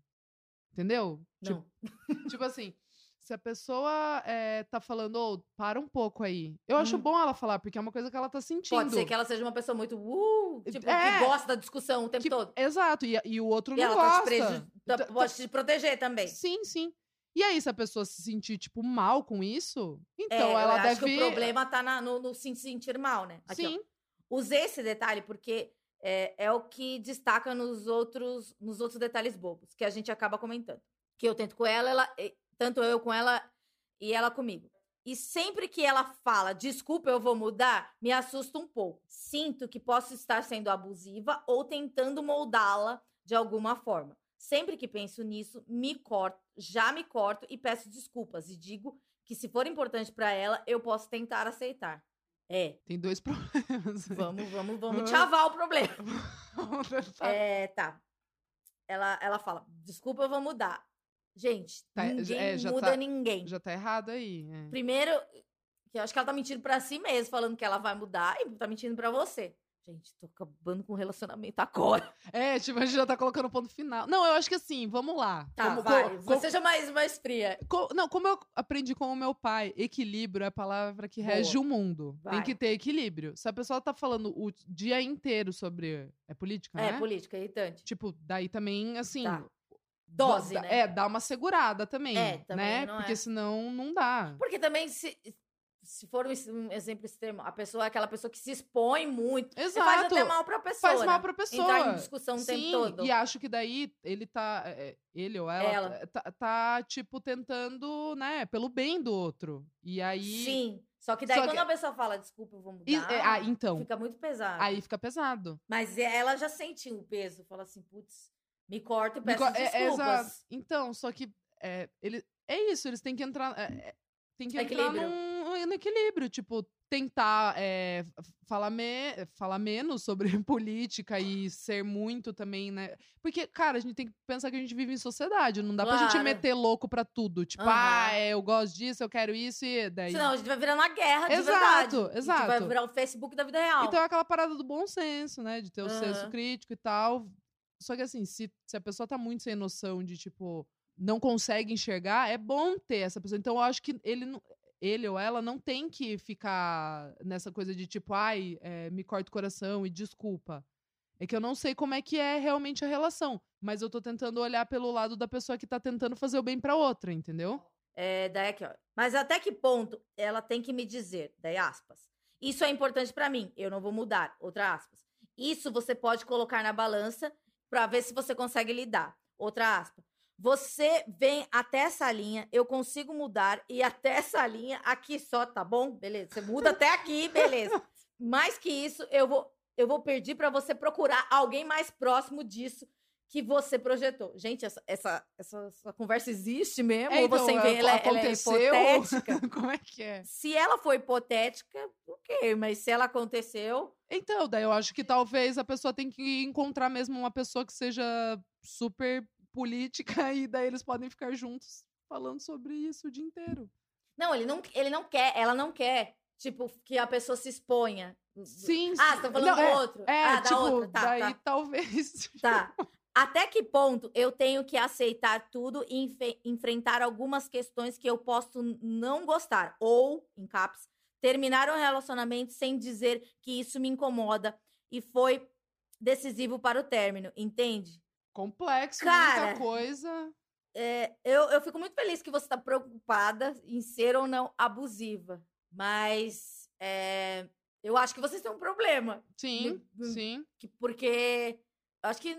Speaker 2: Entendeu? Tipo,
Speaker 1: Não. *laughs*
Speaker 2: tipo assim, se a pessoa eh, tá falando, ô, para um pouco aí. Eu acho
Speaker 1: Hum.
Speaker 2: bom ela falar, porque é uma coisa que ela tá sentindo.
Speaker 1: Pode ser que ela seja uma pessoa muito, uh, tipo,
Speaker 2: É.
Speaker 1: que gosta da discussão o tempo
Speaker 2: Que-
Speaker 1: todo.
Speaker 2: Exato, e, e o outro
Speaker 1: E
Speaker 2: não
Speaker 1: ela tá te,
Speaker 2: gosta.
Speaker 1: preju- tá-
Speaker 2: tá-
Speaker 1: pode te proteger também.
Speaker 2: Sim, sim. E aí, se a pessoa se sentir, tipo, mal com isso, então
Speaker 1: É, eu
Speaker 2: ela
Speaker 1: acho
Speaker 2: deve.
Speaker 1: que o problema tá na- no, no se sentir mal, né? Aqui, ó.
Speaker 2: Sim.
Speaker 1: Usei esse detalhe porque é, é o que destaca nos outros, nos outros detalhes bobos, que a gente acaba comentando. Que eu tento com ela, ela tanto eu com ela e ela comigo. E sempre que ela fala, desculpa, eu vou mudar, me assusta um pouco. Sinto que posso estar sendo abusiva ou tentando moldá-la de alguma forma. Sempre que penso nisso, me corto, já me corto e peço desculpas e digo que se for importante para ela, eu posso tentar aceitar. É,
Speaker 2: Tem dois *laughs* problemas. aí.
Speaker 1: vamos, vamos, vamos chavar o problema. *laughs*
Speaker 2: Vamos.
Speaker 1: É, tá. Ela, ela fala, desculpa, eu vou mudar. Gente,
Speaker 2: Tá,
Speaker 1: ninguém
Speaker 2: é,
Speaker 1: muda
Speaker 2: tá-
Speaker 1: ninguém.
Speaker 2: Já tá errado aí. é.
Speaker 1: Primeiro, que eu acho que ela tá mentindo pra si mesma, falando que ela vai mudar e tá mentindo pra você. Gente, tô acabando com o relacionamento agora. *laughs*
Speaker 2: É, tipo, a gente já tá colocando ponto final. Não, eu acho que assim, vamos lá.
Speaker 1: Tá,
Speaker 2: Como-
Speaker 1: vai.
Speaker 2: co-
Speaker 1: Você
Speaker 2: co-
Speaker 1: seja mais, mais fria.
Speaker 2: co- não, como eu aprendi com o meu pai, equilíbrio é a palavra que
Speaker 1: Boa.
Speaker 2: rege o mundo. Tem
Speaker 1: Vai.
Speaker 2: que ter equilíbrio. Se a pessoa tá falando o dia inteiro sobre. É política,
Speaker 1: É,
Speaker 2: né?
Speaker 1: política, irritante.
Speaker 2: Tipo, daí também, assim.
Speaker 1: Tá. Dose,
Speaker 2: dá-
Speaker 1: né?
Speaker 2: É, dá uma segurada também.
Speaker 1: É, também
Speaker 2: né? Porque
Speaker 1: é.
Speaker 2: senão não dá.
Speaker 1: Porque também, se, se for um, exemplo extremo, a pessoa é aquela pessoa que se expõe muito. e
Speaker 2: Exato.
Speaker 1: Faz até mal pra pessoa.
Speaker 2: Faz mal
Speaker 1: né?
Speaker 2: pra pessoa.
Speaker 1: Entrar em discussão o
Speaker 2: Sim,
Speaker 1: tempo todo.
Speaker 2: e acho que daí ele tá. é, Ele ou ela,
Speaker 1: Ela.
Speaker 2: Tá, tá, tipo, tentando, né, pelo bem do outro. E aí.
Speaker 1: Sim. Só que daí
Speaker 2: Só
Speaker 1: quando
Speaker 2: que-
Speaker 1: a pessoa fala, desculpa, eu vou mudar,
Speaker 2: E- é, ah, então.
Speaker 1: fica muito pesado.
Speaker 2: Aí fica pesado.
Speaker 1: Mas ela já sentiu o peso. Fala assim, putz, me corta e peço
Speaker 2: co- é- é
Speaker 1: desculpas.
Speaker 2: exato. Então, só que é, ele, é isso, eles têm que entrar. é, é, tem que entrar
Speaker 1: Equilíbrio.
Speaker 2: num, num equilíbrio. Tipo, tentar é, falar, me, falar menos sobre *laughs* política e ser muito também, né? Porque, cara, a gente tem que pensar que a gente vive em sociedade. Não dá pra gente
Speaker 1: Claro.
Speaker 2: meter louco pra tudo. Tipo,
Speaker 1: Aham.
Speaker 2: ah, é, eu gosto disso, eu quero isso e daí.
Speaker 1: Senão a gente vai virar uma guerra de
Speaker 2: Exato,
Speaker 1: verdade. A gente vai
Speaker 2: exato.
Speaker 1: virar o Facebook da vida real.
Speaker 2: Então é aquela parada do bom senso, né? De ter o senso
Speaker 1: Aham.
Speaker 2: crítico e tal. Só que assim, se, se a pessoa tá muito sem noção de, tipo, não consegue enxergar, é bom ter essa pessoa. Então eu acho que ele, não- ele ou ela não tem que ficar nessa coisa de tipo, ai, é, me corta o coração e desculpa. É que eu não sei como é que é realmente a relação. Mas eu tô tentando olhar pelo lado da pessoa que tá tentando fazer o bem pra outra, entendeu?
Speaker 1: É, daí aqui, ó. Mas até que ponto ela tem que me dizer, daí aspas. Isso é importante pra mim, eu não vou mudar, outra aspas. Isso você pode colocar na balança pra ver se você consegue lidar, outra aspa. Você vem até essa linha, eu consigo mudar e até essa linha aqui só, tá bom? Beleza. Você muda até aqui, beleza. Mais que isso, eu vou eu vou pedir pra você procurar alguém mais próximo disso que você projetou. Gente, essa, essa, essa, essa conversa existe mesmo?
Speaker 2: É,
Speaker 1: ou você
Speaker 2: então,
Speaker 1: vê, ela, ela é hipotética? *laughs*
Speaker 2: como é que é?
Speaker 1: Se ela for hipotética, ok. Mas se ela aconteceu,
Speaker 2: Então, daí eu acho que talvez a pessoa tem que encontrar mesmo uma pessoa que seja super política *laughs* e daí eles podem ficar juntos falando sobre isso o dia inteiro.
Speaker 1: não, ele não, ele não quer, ela não quer, tipo, que a pessoa se exponha.
Speaker 2: Sim,
Speaker 1: Ah,
Speaker 2: sim.
Speaker 1: você tá falando
Speaker 2: Não,
Speaker 1: do
Speaker 2: é,
Speaker 1: outro.
Speaker 2: É,
Speaker 1: ah, da
Speaker 2: tipo,
Speaker 1: outra. Tá,
Speaker 2: daí
Speaker 1: tá.
Speaker 2: talvez. *laughs*
Speaker 1: Tá. Até que ponto eu tenho que aceitar tudo e enfe- enfrentar algumas questões que eu posso não gostar? Ou, em caps, terminar um relacionamento sem dizer que isso me incomoda e foi decisivo para o término, entende?
Speaker 2: Complexo,
Speaker 1: Cara,
Speaker 2: muita coisa.
Speaker 1: É, eu, eu fico muito feliz que você está preocupada em ser ou não abusiva. Mas é, eu acho que vocês têm um problema.
Speaker 2: Sim, sim.
Speaker 1: que- porque eu acho que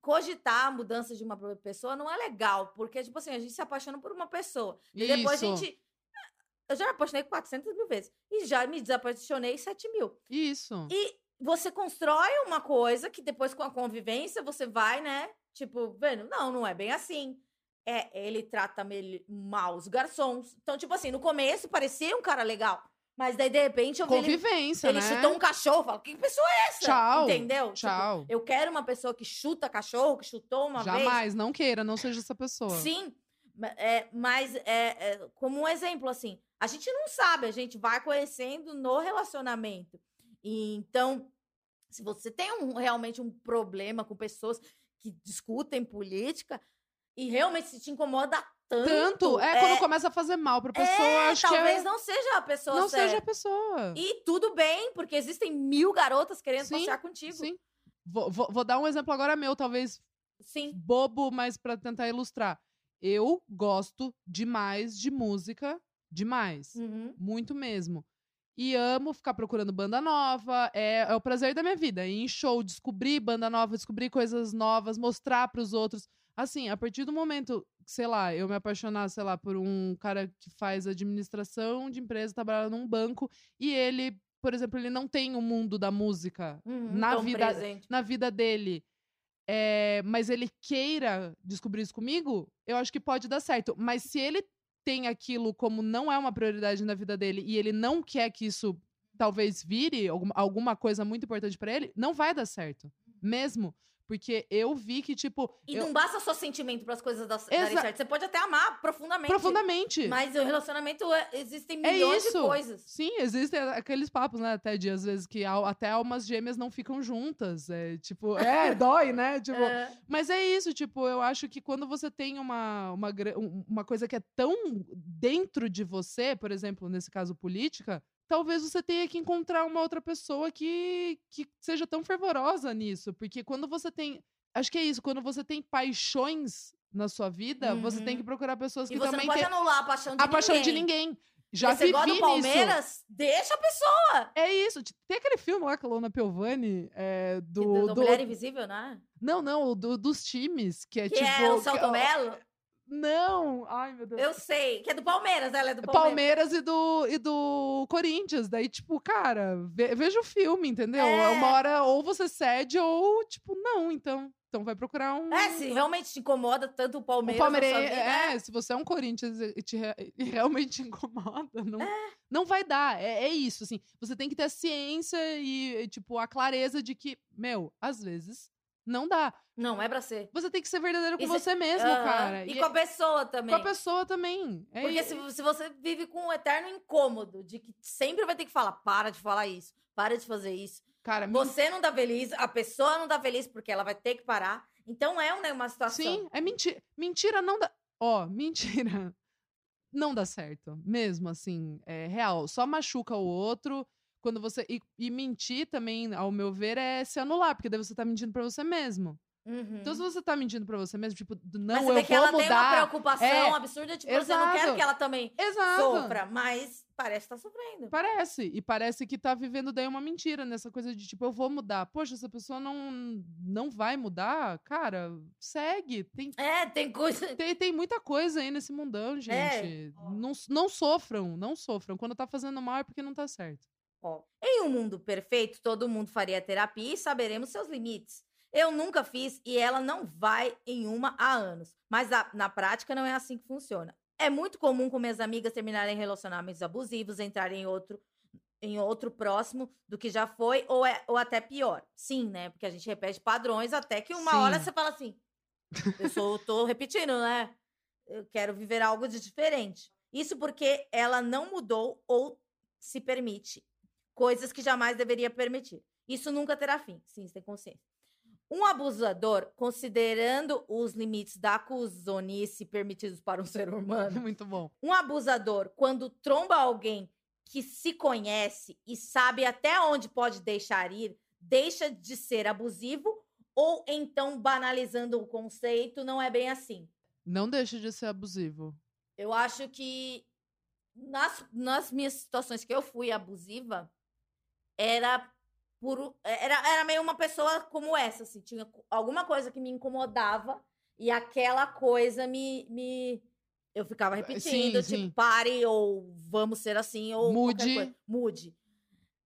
Speaker 1: cogitar a mudança de uma pessoa não é legal. Porque, tipo assim, a gente se apaixona por uma pessoa. E depois a
Speaker 2: Isso.
Speaker 1: gente. Eu já me apaixonei 400 mil vezes. E já me desapaixonei 7 mil.
Speaker 2: Isso.
Speaker 1: E você constrói uma coisa que depois, com a convivência, você vai, né? Tipo, vendo, não, não é bem assim. É, ele trata mal os garçons. Então, tipo assim, no começo parecia um cara legal. Mas daí, de repente, eu vi ele,
Speaker 2: Convivência,
Speaker 1: ele
Speaker 2: né?
Speaker 1: chutou um cachorro. Eu falo, que pessoa é essa?
Speaker 2: Tchau,
Speaker 1: Entendeu? Tipo,
Speaker 2: Tchau.
Speaker 1: eu quero uma pessoa que chuta cachorro, que chutou uma vez.
Speaker 2: Jamais, não queira, não seja essa pessoa.
Speaker 1: Sim, é, mas é, é, como um exemplo, assim, a gente não sabe, a gente vai conhecendo no relacionamento. E, então, se você tem um- realmente um problema com pessoas que discutem política e realmente se te incomoda tanto,
Speaker 2: Tanto, é, quando começa a fazer mal pra pessoa,
Speaker 1: é,
Speaker 2: acho
Speaker 1: talvez
Speaker 2: que é,
Speaker 1: não seja a pessoa
Speaker 2: não
Speaker 1: certa.
Speaker 2: seja a pessoa.
Speaker 1: E tudo bem, porque existem mil garotas querendo
Speaker 2: Sim,
Speaker 1: passear contigo.
Speaker 2: Sim. Vou, vou, vou dar um exemplo agora meu, talvez
Speaker 1: Sim.
Speaker 2: bobo, mas pra tentar ilustrar. Eu gosto demais de música, demais.
Speaker 1: Uhum.
Speaker 2: Muito mesmo. E amo ficar procurando banda nova. É, é o prazer da minha vida. Ir em show, descobrir banda nova, descobrir coisas novas, mostrar pros outros. Assim, a partir do momento, que, sei lá, eu me apaixonar, sei lá, por um cara que faz administração de empresa, trabalha num banco, e ele, por exemplo, ele não tem o mundo da música
Speaker 1: Uhum,
Speaker 2: na vida,
Speaker 1: presente.
Speaker 2: na vida dele, é, mas ele queira descobrir isso comigo, eu acho que pode dar certo. Mas se ele tem aquilo como não é uma prioridade na vida dele e ele não quer que isso talvez vire alguma, coisa muito importante pra ele, não vai dar certo. Mesmo. Porque eu vi que, tipo.
Speaker 1: E
Speaker 2: eu-
Speaker 1: não basta só sentimento para as coisas darem
Speaker 2: Exa-
Speaker 1: certo. Você pode até amar profundamente.
Speaker 2: profundamente.
Speaker 1: Mas o relacionamento é- existem
Speaker 2: É
Speaker 1: milhões de
Speaker 2: isso.
Speaker 1: coisas.
Speaker 2: Sim, existem aqueles papos, né, até de às vezes que até almas gêmeas não ficam juntas. É tipo, *laughs* é, dói, né? Tipo,
Speaker 1: É.
Speaker 2: Mas é isso, tipo, eu acho que quando você tem uma, uma, um- uma coisa que é tão dentro de você, por exemplo, nesse caso política, talvez você tenha que encontrar uma outra pessoa que, que seja tão fervorosa nisso. Porque quando você tem. Acho que é isso, quando você tem paixões na sua vida, você tem
Speaker 1: Uhum.
Speaker 2: que procurar pessoas
Speaker 1: E
Speaker 2: que
Speaker 1: você não
Speaker 2: também
Speaker 1: pode anular a paixão de
Speaker 2: a paixão
Speaker 1: ninguém.
Speaker 2: de ninguém. Já
Speaker 1: você gosta do
Speaker 2: nisso.
Speaker 1: Palmeiras, deixa a pessoa.
Speaker 2: É isso. Tem aquele filme lá com a Lona Piovani, é,
Speaker 1: Que
Speaker 2: do,
Speaker 1: do,
Speaker 2: do-
Speaker 1: Mulher Invisível, né?
Speaker 2: Não, não, do- dos times, que é
Speaker 1: Que
Speaker 2: tipo.
Speaker 1: é o
Speaker 2: que-
Speaker 1: Celto Melo.
Speaker 2: Não! Ai, meu Deus.
Speaker 1: Eu sei. Que é do Palmeiras, ela é do Palmeiras.
Speaker 2: Palmeiras e do, e do Corinthians. Daí, tipo, cara, ve- veja o filme, entendeu?
Speaker 1: É.
Speaker 2: Uma hora ou você cede ou, tipo, não, então. Então vai procurar um.
Speaker 1: É, se realmente te incomoda tanto o Palmeiras.
Speaker 2: Palmeirense.
Speaker 1: na sua vida,
Speaker 2: É, se você é um Corinthians e, te e realmente incomoda, não, não vai dar. É, é isso, assim. Você tem que ter a ciência e, e, tipo, a clareza de que, meu, às vezes não dá.
Speaker 1: Não, é pra ser.
Speaker 2: Você tem que ser verdadeiro com
Speaker 1: E se-
Speaker 2: você mesmo, cara.
Speaker 1: E,
Speaker 2: E
Speaker 1: com a pessoa também.
Speaker 2: com a pessoa também. É
Speaker 1: Porque se, se você vive com um eterno incômodo de que sempre vai ter que falar, para de falar isso, para de fazer isso.
Speaker 2: Cara,
Speaker 1: Você não tá feliz, a pessoa não tá feliz porque ela vai ter que parar. Então é um, né, uma situação.
Speaker 2: Sim, é mentira. Mentira não dá. Ó, mentira. Não dá certo. Mesmo assim, é real. Só machuca o outro. Quando você. E, e mentir também, ao meu ver, é se anular, porque daí você tá mentindo pra você mesmo.
Speaker 1: Uhum.
Speaker 2: Então, se você tá mentindo pra você mesmo, tipo, não,
Speaker 1: Mas
Speaker 2: eu
Speaker 1: vê que
Speaker 2: vou
Speaker 1: ela tem uma
Speaker 2: mudar.
Speaker 1: preocupação
Speaker 2: É,
Speaker 1: absurda, tipo, você não quer
Speaker 2: exato.
Speaker 1: que ela também
Speaker 2: Exato.
Speaker 1: sofra, mas parece estar sofrendo.
Speaker 2: Parece. E parece que tá vivendo daí uma mentira nessa coisa de tipo, eu vou mudar. Poxa, essa pessoa não, não vai mudar, cara, segue. Tem,
Speaker 1: É, tem coisa. *laughs*
Speaker 2: tem, tem muita coisa aí nesse mundão, gente.
Speaker 1: É.
Speaker 2: Não, não sofram, não sofram. Quando tá fazendo mal é porque não tá certo.
Speaker 1: Ó, em um mundo perfeito, todo mundo faria terapia e saberemos seus limites. Eu nunca fiz e ela não vai em uma há anos. Mas a- na prática não é assim que funciona. É muito comum com minhas amigas terminarem relacionamentos abusivos, entrarem em outro, em outro próximo do que já foi, ou, é, ou até pior. Sim, né? Porque a gente repete padrões até que uma
Speaker 2: Sim.
Speaker 1: hora você fala assim: eu sou, tô repetindo, né? Eu quero viver algo de diferente. Isso porque ela não mudou ou se permite coisas que jamais deveria permitir. Isso nunca terá fim. Sim, você tem consciência. Um abusador, considerando os limites da acusonice permitidos para um ser humano, *laughs*
Speaker 2: Muito bom.
Speaker 1: um abusador, quando tromba alguém que se conhece e sabe até onde pode deixar ir, deixa de ser abusivo ou então banalizando o conceito, não é bem assim.
Speaker 2: Não deixa de ser abusivo.
Speaker 1: Eu acho que nas, nas minhas situações que eu fui abusiva, era por era, era meio uma pessoa como essa, assim, tinha alguma coisa que me incomodava e aquela coisa me, me eu ficava repetindo,
Speaker 2: sim.
Speaker 1: tipo, pare ou vamos ser assim ou
Speaker 2: Mude.
Speaker 1: mude.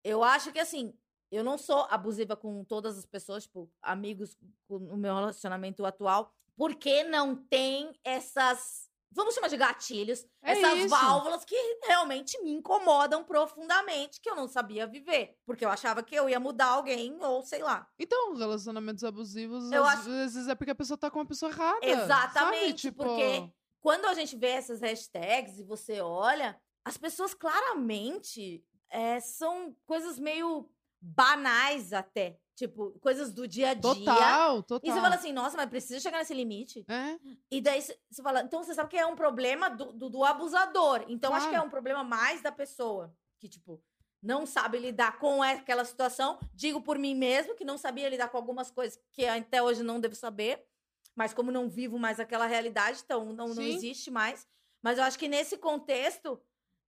Speaker 1: Eu acho que assim, eu não sou abusiva com todas as pessoas, tipo, amigos com- no meu relacionamento atual, porque não tem essas, vamos chamar de gatilhos,
Speaker 2: É
Speaker 1: essas
Speaker 2: isso.
Speaker 1: válvulas que realmente me incomodam profundamente, que eu não sabia viver, porque eu achava que eu ia mudar alguém ou sei lá.
Speaker 2: Então, relacionamentos abusivos,
Speaker 1: Eu
Speaker 2: às
Speaker 1: acho-
Speaker 2: vezes é porque a pessoa tá com uma pessoa errada.
Speaker 1: Exatamente?
Speaker 2: Tipo,
Speaker 1: porque quando a gente vê essas hashtags e você olha, as pessoas claramente é, são coisas meio banais até. Tipo, coisas do dia a dia.
Speaker 2: Total, total.
Speaker 1: E você fala assim, nossa, mas precisa chegar nesse limite.
Speaker 2: É,
Speaker 1: E daí você fala, então você sabe que é um problema do, do, do abusador. Então acho que é
Speaker 2: Claro.
Speaker 1: um problema mais da pessoa. Que, tipo, não sabe lidar com aquela situação. Digo por mim mesmo, que não sabia lidar com algumas coisas que até hoje não devo saber. Mas como não vivo mais aquela realidade, então não, não existe mais. Mas eu acho que nesse contexto,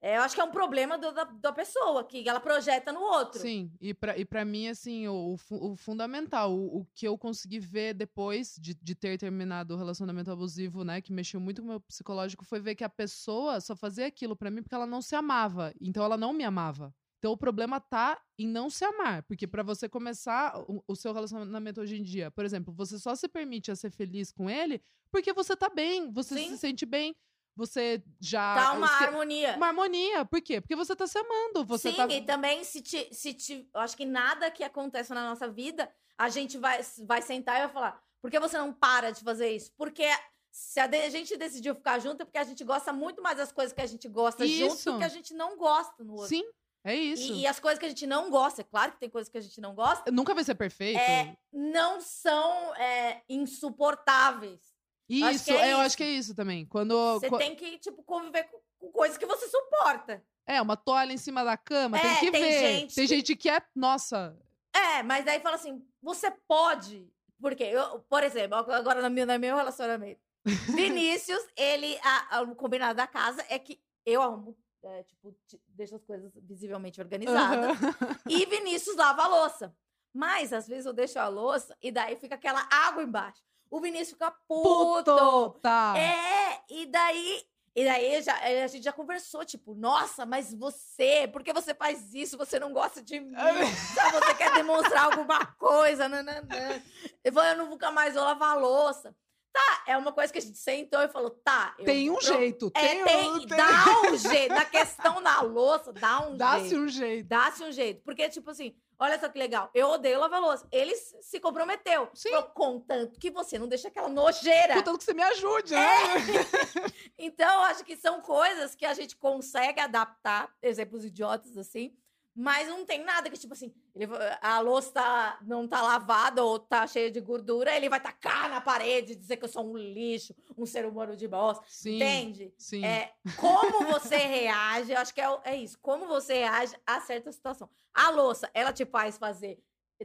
Speaker 1: é, eu acho que é um problema do- da, da pessoa, que ela projeta no outro.
Speaker 2: sim. E pra, e pra mim, assim, o, o o fundamental, o, o que eu consegui ver depois de, de ter terminado o relacionamento abusivo, né, que mexeu muito com o meu psicológico, foi ver que a pessoa só fazia aquilo pra mim porque ela não se amava. Então ela não me amava. Então o problema tá em não se amar, porque pra você começar o, o seu relacionamento hoje em dia, por exemplo, você só se permite a ser feliz com ele porque você tá bem, você
Speaker 1: Sim.
Speaker 2: se sente bem. Você já.
Speaker 1: Tá uma harmonia.
Speaker 2: uma harmonia. Por quê? Porque você tá se amando. Você
Speaker 1: Sim,
Speaker 2: tá.
Speaker 1: e também se te, se te. Eu acho que nada que acontece na nossa vida, a gente vai, vai sentar e vai falar. Por que você não para de fazer isso? Porque se a, de- a gente decidiu ficar junto, é porque a gente gosta muito mais das coisas que a gente gosta junto
Speaker 2: Isso.
Speaker 1: do que a gente não gosta no outro.
Speaker 2: Sim, é isso.
Speaker 1: E, e as coisas que a gente não gosta, é claro que tem coisas que a gente não gosta,
Speaker 2: Nunca vai ser perfeito.
Speaker 1: É, não são é, insuportáveis.
Speaker 2: Isso,
Speaker 1: acho que é
Speaker 2: eu
Speaker 1: isso.
Speaker 2: acho que é isso também. Quando.
Speaker 1: Você
Speaker 2: co-
Speaker 1: tem que, tipo, conviver com, com coisas que você suporta.
Speaker 2: É, uma toalha em cima da cama, tem
Speaker 1: É,
Speaker 2: que
Speaker 1: tem
Speaker 2: ver.
Speaker 1: gente
Speaker 2: tem
Speaker 1: que-
Speaker 2: gente que é. Nossa.
Speaker 1: É, mas daí fala assim, você pode. Porque, eu, por exemplo, agora no meu, no meu relacionamento. *laughs* Vinícius, ele. A, a- o combinado da casa é que eu arrumo, é, tipo, ti- deixo as coisas visivelmente organizadas.
Speaker 2: Aham.
Speaker 1: E Vinícius lava a louça. Mas, às vezes, eu deixo a louça e daí fica aquela água embaixo. O Vinícius fica puto.
Speaker 2: Puto! Tá.
Speaker 1: É, e daí. E daí já, eh, a gente já conversou, tipo, nossa, mas você, por que você faz isso? Você não gosta de mim? *laughs* Sabe, você quer demonstrar alguma coisa? Nananã. Eu falei, eu nunca mais vou lavar a louça. Tá, é uma coisa que a gente sentou e falou, tá. eu
Speaker 2: Tem um jeito.
Speaker 1: É,
Speaker 2: tem,
Speaker 1: tem,
Speaker 2: um. tem-
Speaker 1: dá um jeito. Na questão da louça, dá um
Speaker 2: Dá-se
Speaker 1: jeito.
Speaker 2: um jeito.
Speaker 1: Dá-se um jeito. Porque, tipo assim, olha só que legal. Eu odeio lavar louça. Ele se comprometeu.
Speaker 2: Sim.
Speaker 1: Falou, contanto que você não deixa aquela nojeira.
Speaker 2: Contanto que você me ajude, né? *laughs*
Speaker 1: Então, eu acho que são coisas que a gente consegue adaptar, exemplos idiotas assim, mas não tem nada que, tipo assim, ele, a louça tá- não tá lavada ou tá cheia de gordura, ele vai tacar na parede e dizer que eu sou um lixo, um ser humano de bosta.
Speaker 2: Sim.
Speaker 1: Entende?
Speaker 2: Sim.
Speaker 1: É, como você reage, eu acho que é, é isso, como você reage a certa situação. A louça, ela te faz fazer,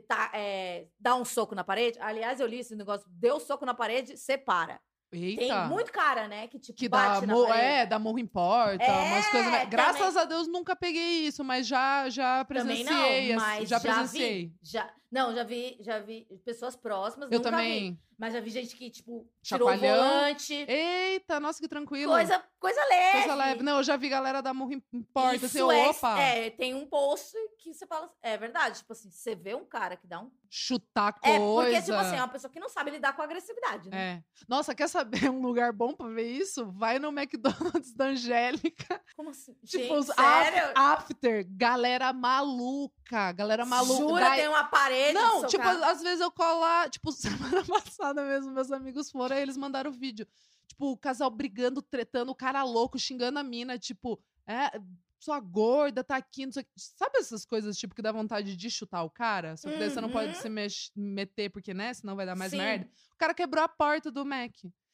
Speaker 1: tá, é, dar um soco na parede. Aliás, eu li esse negócio, deu soco na parede, separa.
Speaker 2: Eita.
Speaker 1: Tem muito cara, né, que tipo,
Speaker 2: que dá,
Speaker 1: bate na
Speaker 2: mo-
Speaker 1: parede.
Speaker 2: é, dá morro em porta, umas
Speaker 1: É,
Speaker 2: coisas. Graças a Deus nunca peguei isso, mas já já
Speaker 1: Também
Speaker 2: presenciei,
Speaker 1: não,
Speaker 2: assim,
Speaker 1: mas
Speaker 2: já
Speaker 1: já,
Speaker 2: presenciei.
Speaker 1: vi. Já, não, já vi, já vi pessoas próximas,
Speaker 2: Eu também.
Speaker 1: vi. Mas já vi gente que, tipo, tirou volante.
Speaker 2: Eita, nossa, que tranquilo.
Speaker 1: Coisa, coisa leve.
Speaker 2: Coisa leve. Não, eu já vi galera dar morro em porta, assim,
Speaker 1: Isso é,
Speaker 2: opa,
Speaker 1: é, tem um post que você fala, é verdade, tipo assim, você vê um cara que dá um...
Speaker 2: chutar
Speaker 1: É,
Speaker 2: coisa.
Speaker 1: porque, tipo assim, é uma pessoa que não sabe lidar com agressividade, né?
Speaker 2: É. Nossa, quer saber *laughs* um lugar bom pra ver isso? Vai no McDonald's da Angélica.
Speaker 1: Como assim? *laughs*
Speaker 2: Tipo,
Speaker 1: Gente,
Speaker 2: os
Speaker 1: sério?
Speaker 2: af- after, galera maluca, galera maluca.
Speaker 1: Jura,
Speaker 2: Daí-
Speaker 1: tem uma parede
Speaker 2: Não, tipo, às vezes eu colo lá, tipo, *laughs* semana passada mesmo, meus amigos foram, aí eles mandaram o vídeo. Tipo, o casal brigando, tretando, o cara louco, xingando a mina, tipo, é, sua gorda tá aqui, não sei. Sabe essas coisas, tipo, que dá vontade de chutar o cara? Só que daí você não pode
Speaker 1: Uhum.
Speaker 2: se meter, porque, né, senão vai dar mais
Speaker 1: Sim.
Speaker 2: merda. O cara quebrou a porta do Mac.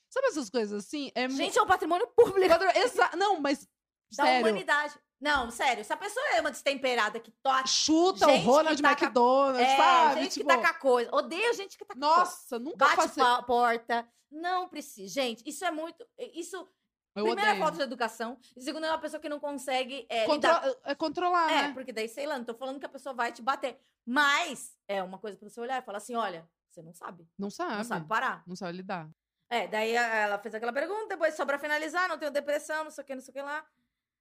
Speaker 2: Sabe essas coisas assim? É
Speaker 1: Gente, é um patrimônio público
Speaker 2: Exa- Não, mas,
Speaker 1: da
Speaker 2: sério,
Speaker 1: humanidade. Não, sério, se a pessoa é uma destemperada que toca
Speaker 2: chuta o Ronald
Speaker 1: taca-
Speaker 2: McDonald,
Speaker 1: É,
Speaker 2: sabe?
Speaker 1: gente
Speaker 2: Tipo,
Speaker 1: que taca coisa. Odeio gente que taca coisa.
Speaker 2: Nossa, nunca
Speaker 1: Bate
Speaker 2: faço...
Speaker 1: porta. Não precisa. Gente, isso é muito. Isso.
Speaker 2: Eu
Speaker 1: primeiro é
Speaker 2: odeio.
Speaker 1: falta de educação. E segundo é uma pessoa que não consegue. É,
Speaker 2: Contro-
Speaker 1: lidar-
Speaker 2: É controlar,
Speaker 1: É,
Speaker 2: né?
Speaker 1: porque daí, sei lá, não tô falando que a pessoa vai te bater. Mas é uma coisa pra você olhar e falar assim: olha, você não sabe.
Speaker 2: Não sabe.
Speaker 1: Não sabe parar.
Speaker 2: Não sabe lidar.
Speaker 1: É, daí a- ela fez aquela pergunta, depois só pra finalizar, não tenho depressão, não sei o que, não sei o que lá.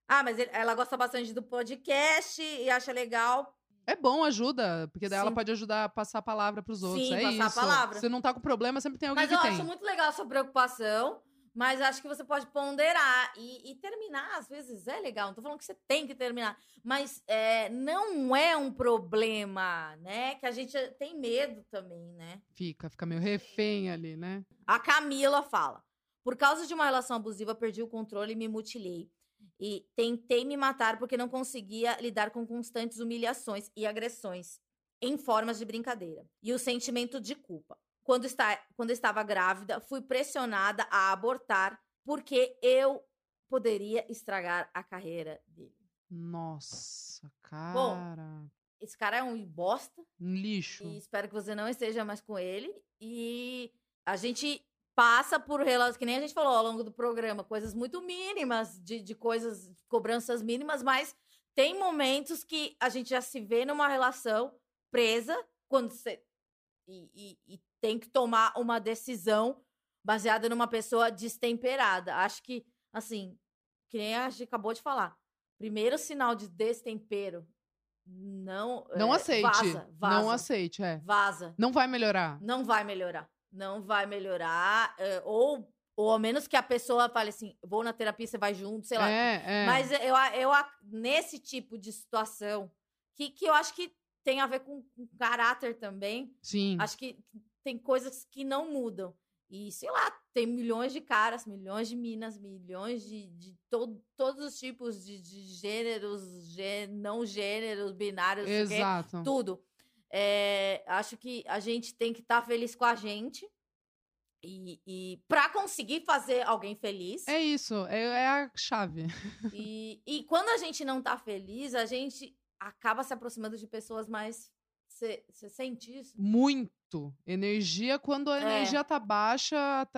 Speaker 1: Ah, mas ele- ela gosta bastante do podcast e acha legal.
Speaker 2: É bom, ajuda, porque daí ela
Speaker 1: Sim.
Speaker 2: pode ajudar a passar a palavra pros outros.
Speaker 1: Sim,
Speaker 2: é
Speaker 1: passar a
Speaker 2: isso.
Speaker 1: palavra.
Speaker 2: Se não tá com problema, sempre tem alguém
Speaker 1: Mas
Speaker 2: que
Speaker 1: eu
Speaker 2: tem.
Speaker 1: acho muito legal a sua preocupação, mas acho que você pode ponderar e, e terminar, às vezes é legal. Não tô falando que você tem que terminar, mas é, não é um problema, né? Que a gente tem medo também, né?
Speaker 2: Fica, fica meio refém ali, né?
Speaker 1: A Camila fala: Por causa de uma relação abusiva, perdi o controle e me mutilei. E tentei me matar porque não conseguia lidar com constantes humilhações e agressões em formas de brincadeira. E o sentimento de culpa. Quando, está, quando estava grávida, fui pressionada a abortar porque eu poderia estragar a carreira dele.
Speaker 2: Nossa, cara.
Speaker 1: Esse cara é um bosta.
Speaker 2: Um lixo.
Speaker 1: E espero que você não esteja mais com ele. E a gente passa por relações, que nem a gente falou ao longo do programa, coisas muito mínimas, de, de coisas, cobranças mínimas, mas tem momentos que a gente já se vê numa relação presa quando você. E, e- e tem que tomar uma decisão baseada numa pessoa destemperada. Acho que, assim, que nem a gente acabou de falar. Primeiro sinal de destempero. Não.
Speaker 2: Não
Speaker 1: é,
Speaker 2: aceite.
Speaker 1: Vaza, vaza.
Speaker 2: Não aceite, é.
Speaker 1: Vaza.
Speaker 2: Não vai melhorar.
Speaker 1: Não vai melhorar. Não vai melhorar. é, ou Ou a menos que a pessoa fale assim, vou na terapia, você vai junto, sei lá.
Speaker 2: É, é.
Speaker 1: Mas eu, eu, nesse tipo de situação, que, que eu acho que tem a ver com, com caráter também.
Speaker 2: Sim.
Speaker 1: Acho que tem coisas que não mudam. E, sei lá, tem milhões de caras, milhões de minas, milhões de, de to, todos os tipos de, de gêneros, gê, não gêneros, binários,
Speaker 2: Exato.
Speaker 1: Quê, tudo. É, acho que a gente tem que estar tá feliz com a gente. E, e para conseguir fazer alguém feliz.
Speaker 2: É isso, é, é a chave.
Speaker 1: E, e quando a gente não tá feliz, a gente acaba se aproximando de pessoas mais. Você sente isso?
Speaker 2: Muito. Energia, quando a
Speaker 1: É.
Speaker 2: energia tá baixa,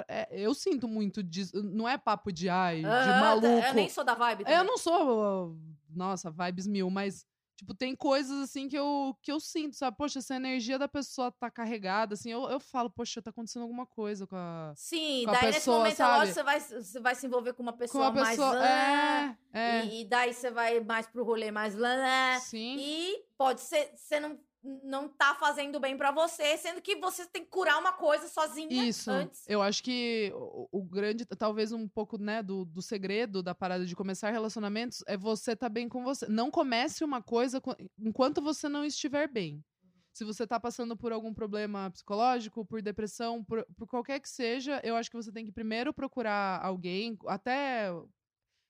Speaker 2: é, eu sinto muito disso. Não é papo de ai, de
Speaker 1: Ah,
Speaker 2: maluco.
Speaker 1: Eu nem sou da vibe.
Speaker 2: É, Eu
Speaker 1: também.
Speaker 2: não sou, nossa, vibes mil, mas, tipo, tem coisas assim que eu, que eu sinto, sabe? Poxa, se a energia da pessoa tá carregada, assim, eu, eu falo, poxa, tá acontecendo alguma coisa com a.
Speaker 1: Sim,
Speaker 2: com a
Speaker 1: daí nesse
Speaker 2: pessoa,
Speaker 1: momento, é
Speaker 2: sabe?
Speaker 1: lógico, você vai, você vai se envolver com uma
Speaker 2: Com
Speaker 1: pessoa,
Speaker 2: a pessoa.
Speaker 1: mais.
Speaker 2: É, é.
Speaker 1: E, e daí você vai mais pro rolê mais. lã,
Speaker 2: Sim.
Speaker 1: E pode ser. Você não, não tá fazendo bem pra você, sendo que você tem que curar uma coisa sozinha
Speaker 2: Isso.
Speaker 1: antes.
Speaker 2: Eu acho que o, o grande, talvez um pouco, né, do, do segredo da parada de começar relacionamentos é você tá bem com você. Não comece uma coisa co- enquanto você não estiver bem. Se você tá passando por algum problema psicológico, por depressão, por, por qualquer que seja, eu acho que você tem que primeiro procurar alguém, até.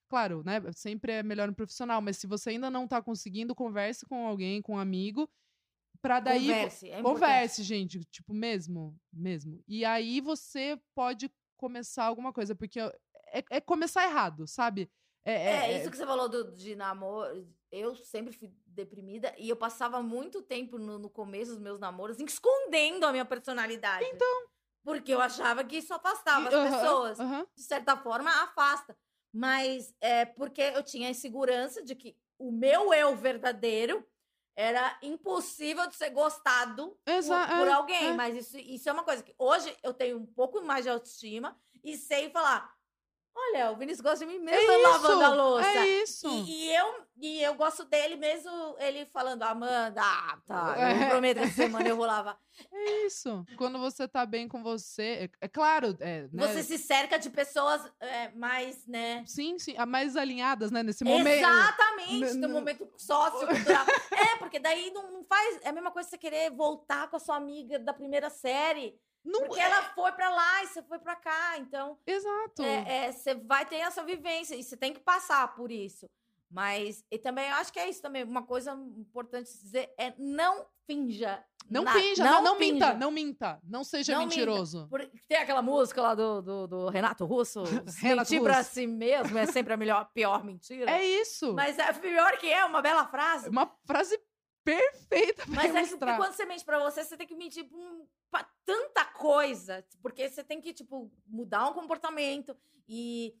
Speaker 2: Claro, né? Sempre é melhor um profissional, mas se você ainda não tá conseguindo, converse com alguém, com um amigo, pra daí.
Speaker 1: Converse. É.
Speaker 2: Converse, gente, tipo, mesmo, mesmo. E aí você pode começar alguma coisa, porque é, é começar errado, sabe? É,
Speaker 1: É,
Speaker 2: é-
Speaker 1: isso que você falou do, de namoro. Eu sempre fui deprimida e eu passava muito tempo no, no começo dos meus namoros escondendo a minha personalidade. Então. Porque eu achava que isso afastava as
Speaker 2: Aham,
Speaker 1: pessoas.
Speaker 2: aham.
Speaker 1: De certa forma, afasta. Mas é porque eu tinha a insegurança de que o meu eu verdadeiro era impossível de ser gostado por,
Speaker 2: Exa-
Speaker 1: por
Speaker 2: é,
Speaker 1: alguém.
Speaker 2: é.
Speaker 1: Mas isso, isso é uma coisa que hoje eu tenho um pouco mais de autoestima e sei falar: olha, o Vinícius gosta de mim mesmo
Speaker 2: É
Speaker 1: lavando a louça.
Speaker 2: É isso.
Speaker 1: E, e eu, e eu gosto dele mesmo, ele falando, Amanda, ah, tá, eu
Speaker 2: É.
Speaker 1: prometo que essa semana eu vou lavar.
Speaker 2: É isso. Quando você tá bem com você, é, é claro, é, né?
Speaker 1: Você se cerca de pessoas é, mais, né?
Speaker 2: Sim, sim, mais alinhadas, né? Nesse momento.
Speaker 1: Exatamente, no
Speaker 2: n-
Speaker 1: momento sociocultural. *laughs* é, porque daí não, não faz. É a mesma coisa você querer voltar com a sua amiga da primeira série.
Speaker 2: Não,
Speaker 1: Porque ela foi pra lá e você foi pra cá. Então,
Speaker 2: Exato.
Speaker 1: é, é, você vai ter essa vivência e você tem que passar por isso. Mas, e também, eu acho que é isso também. Uma coisa importante dizer é não finja.
Speaker 2: Não
Speaker 1: nada.
Speaker 2: finja, não, não
Speaker 1: finja.
Speaker 2: minta, não minta. Não seja
Speaker 1: Não minta.
Speaker 2: mentiroso.
Speaker 1: Por- Tem aquela música lá do, do, do Renato Russo. *laughs*
Speaker 2: Renato
Speaker 1: Mentir pra
Speaker 2: Russo.
Speaker 1: si mesmo é sempre a melhor, pior mentira.
Speaker 2: É isso.
Speaker 1: Mas é pior que é, uma bela frase.
Speaker 2: Uma frase perfeita pra
Speaker 1: Mas é que
Speaker 2: ilustrar.
Speaker 1: quando você mente pra você, você tem que mentir pra, um- pra tanta coisa. Porque você tem que, tipo, mudar um comportamento e,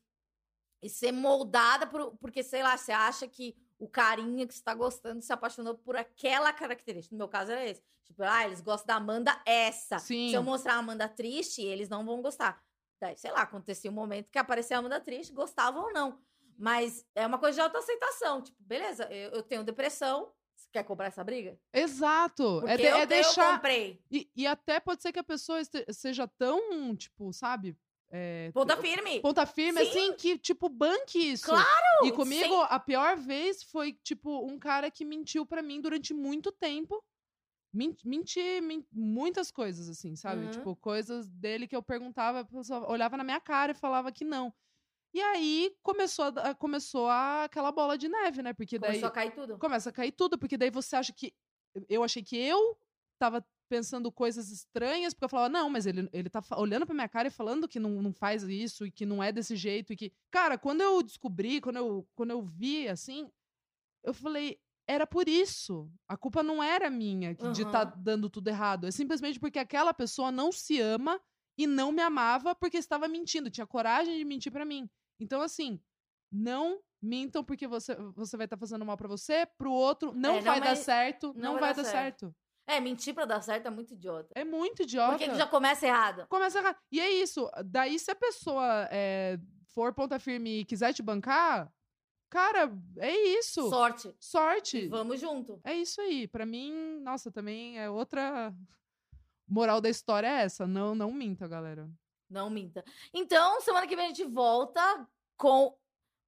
Speaker 1: e ser moldada por, porque, sei lá, você acha que o carinha que você tá gostando se apaixonou por aquela característica. No meu caso era esse. Tipo, ah, eles gostam da Amanda essa.
Speaker 2: Sim.
Speaker 1: Se eu mostrar a Amanda triste, eles não vão gostar. Daí, sei lá, acontecia um momento que aparecia a Amanda triste, gostavam ou não. Mas é uma coisa de autoaceitação. Tipo, beleza, eu, eu tenho depressão. Quer comprar essa briga?
Speaker 2: Exato.
Speaker 1: Porque
Speaker 2: É, de-
Speaker 1: eu,
Speaker 2: é
Speaker 1: eu
Speaker 2: deixar.
Speaker 1: comprei.
Speaker 2: E, e até pode ser que a pessoa seja tão, tipo, sabe? É,
Speaker 1: Ponta firme.
Speaker 2: ponta firme,
Speaker 1: Sim.
Speaker 2: assim, que, tipo, banque isso.
Speaker 1: Claro,
Speaker 2: E comigo,
Speaker 1: sim.
Speaker 2: a pior vez foi, tipo, um cara que mentiu pra mim durante muito tempo. Men- Menti, men- muitas coisas, assim, sabe?
Speaker 1: Uhum.
Speaker 2: Tipo, coisas dele que eu perguntava, a pessoa olhava na minha cara e falava que não. E aí começou, a, começou a, aquela bola de neve, né? Porque daí
Speaker 1: Começou a cair tudo.
Speaker 2: começa a cair tudo, porque daí você acha que. Eu achei que eu tava pensando coisas estranhas, porque eu falava, não, mas ele, ele tá olhando pra minha cara e falando que não, não faz isso e que não é desse jeito. E que. Cara, quando eu descobri, quando eu, quando eu vi assim, eu falei. Era por isso. A culpa não era minha que- de estar
Speaker 1: Aham.
Speaker 2: dando tudo errado. É simplesmente porque aquela pessoa não se ama e não me amava porque estava mentindo. Tinha coragem de mentir pra mim. Então, assim, não mintam porque você, você vai estar fazendo mal pra você, pro outro não,
Speaker 1: É, não
Speaker 2: vai dar
Speaker 1: vai-
Speaker 2: certo, não,
Speaker 1: não
Speaker 2: vai dar certo.
Speaker 1: É, mentir pra dar certo é muito idiota.
Speaker 2: É muito idiota.
Speaker 1: Por que, que já começa errado?
Speaker 2: Começa errado. E é isso. Daí, se a pessoa é, for ponta firme e quiser te bancar, cara, é isso.
Speaker 1: Sorte.
Speaker 2: Sorte.
Speaker 1: Vamos junto.
Speaker 2: É isso aí. Pra mim, nossa, também é outra moral da história é essa. Não, não minta, galera.
Speaker 1: Não minta. Então, semana que vem a gente volta com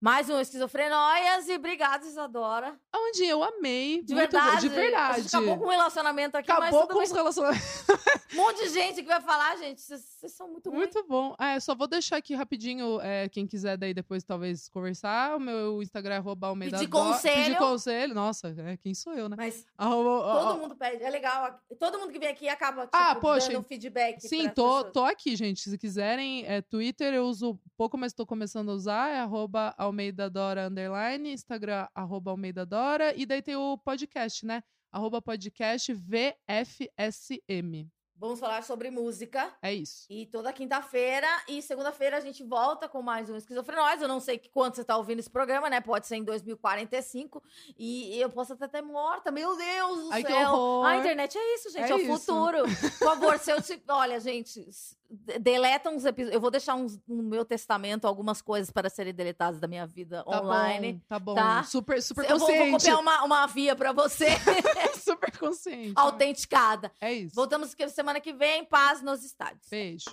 Speaker 1: mais um Esquizofrenóias e obrigado, Isadora.
Speaker 2: Onde eu amei.
Speaker 1: De
Speaker 2: muito bom,
Speaker 1: verdade.
Speaker 2: De
Speaker 1: A
Speaker 2: verdade.
Speaker 1: acabou com o relacionamento aqui, mas
Speaker 2: Acabou com
Speaker 1: bem.
Speaker 2: os relacionamentos. *laughs*
Speaker 1: Um monte de gente que vai falar, gente, vocês são muito, ruins.
Speaker 2: Muito bom. É, só vou deixar aqui rapidinho, é, quem quiser daí depois talvez conversar. O meu Instagram é arroba Almeida
Speaker 1: Pedir conselho.
Speaker 2: Pedir conselho. Nossa, é, quem sou eu, né?
Speaker 1: Mas
Speaker 2: Arroba- ó,
Speaker 1: todo
Speaker 2: ó,
Speaker 1: mundo pede, é legal. Todo mundo que vem aqui acaba, tipo,
Speaker 2: Ah, poxa,
Speaker 1: dando feedback.
Speaker 2: Sim, tô,
Speaker 1: pessoas.
Speaker 2: tô aqui, gente. Se quiserem, é, Twitter eu uso pouco, mas tô começando a usar. É arroba Almeida Dora underline, Instagram arroba Almeida Dora. E daí tem o podcast, né? Arroba podcast VFSM.
Speaker 1: Vamos falar sobre música.
Speaker 2: É isso.
Speaker 1: E toda quinta-feira e segunda-feira a gente volta com mais um Esquizofrenóis. Eu não sei que quando você tá ouvindo esse programa, né? Pode ser em 2045. E eu posso até estar morta. Meu Deus do
Speaker 2: Ai, que
Speaker 1: céu. A internet é isso, gente. É,
Speaker 2: É
Speaker 1: o
Speaker 2: isso.
Speaker 1: futuro. Por favor, se eu te... *laughs* Olha, gente, deleta uns episódios. Eu vou deixar uns, no meu testamento algumas coisas para serem deletadas da minha vida
Speaker 2: Tá
Speaker 1: online.
Speaker 2: bom, tá bom.
Speaker 1: tá?
Speaker 2: Super, super
Speaker 1: eu vou, vou
Speaker 2: consciente.
Speaker 1: copiar uma, uma via para você, *laughs*
Speaker 2: super *laughs* consciente.
Speaker 1: autenticada.
Speaker 2: É isso.
Speaker 1: Voltamos semana que vem. Paz nos estádios.
Speaker 2: Beijo.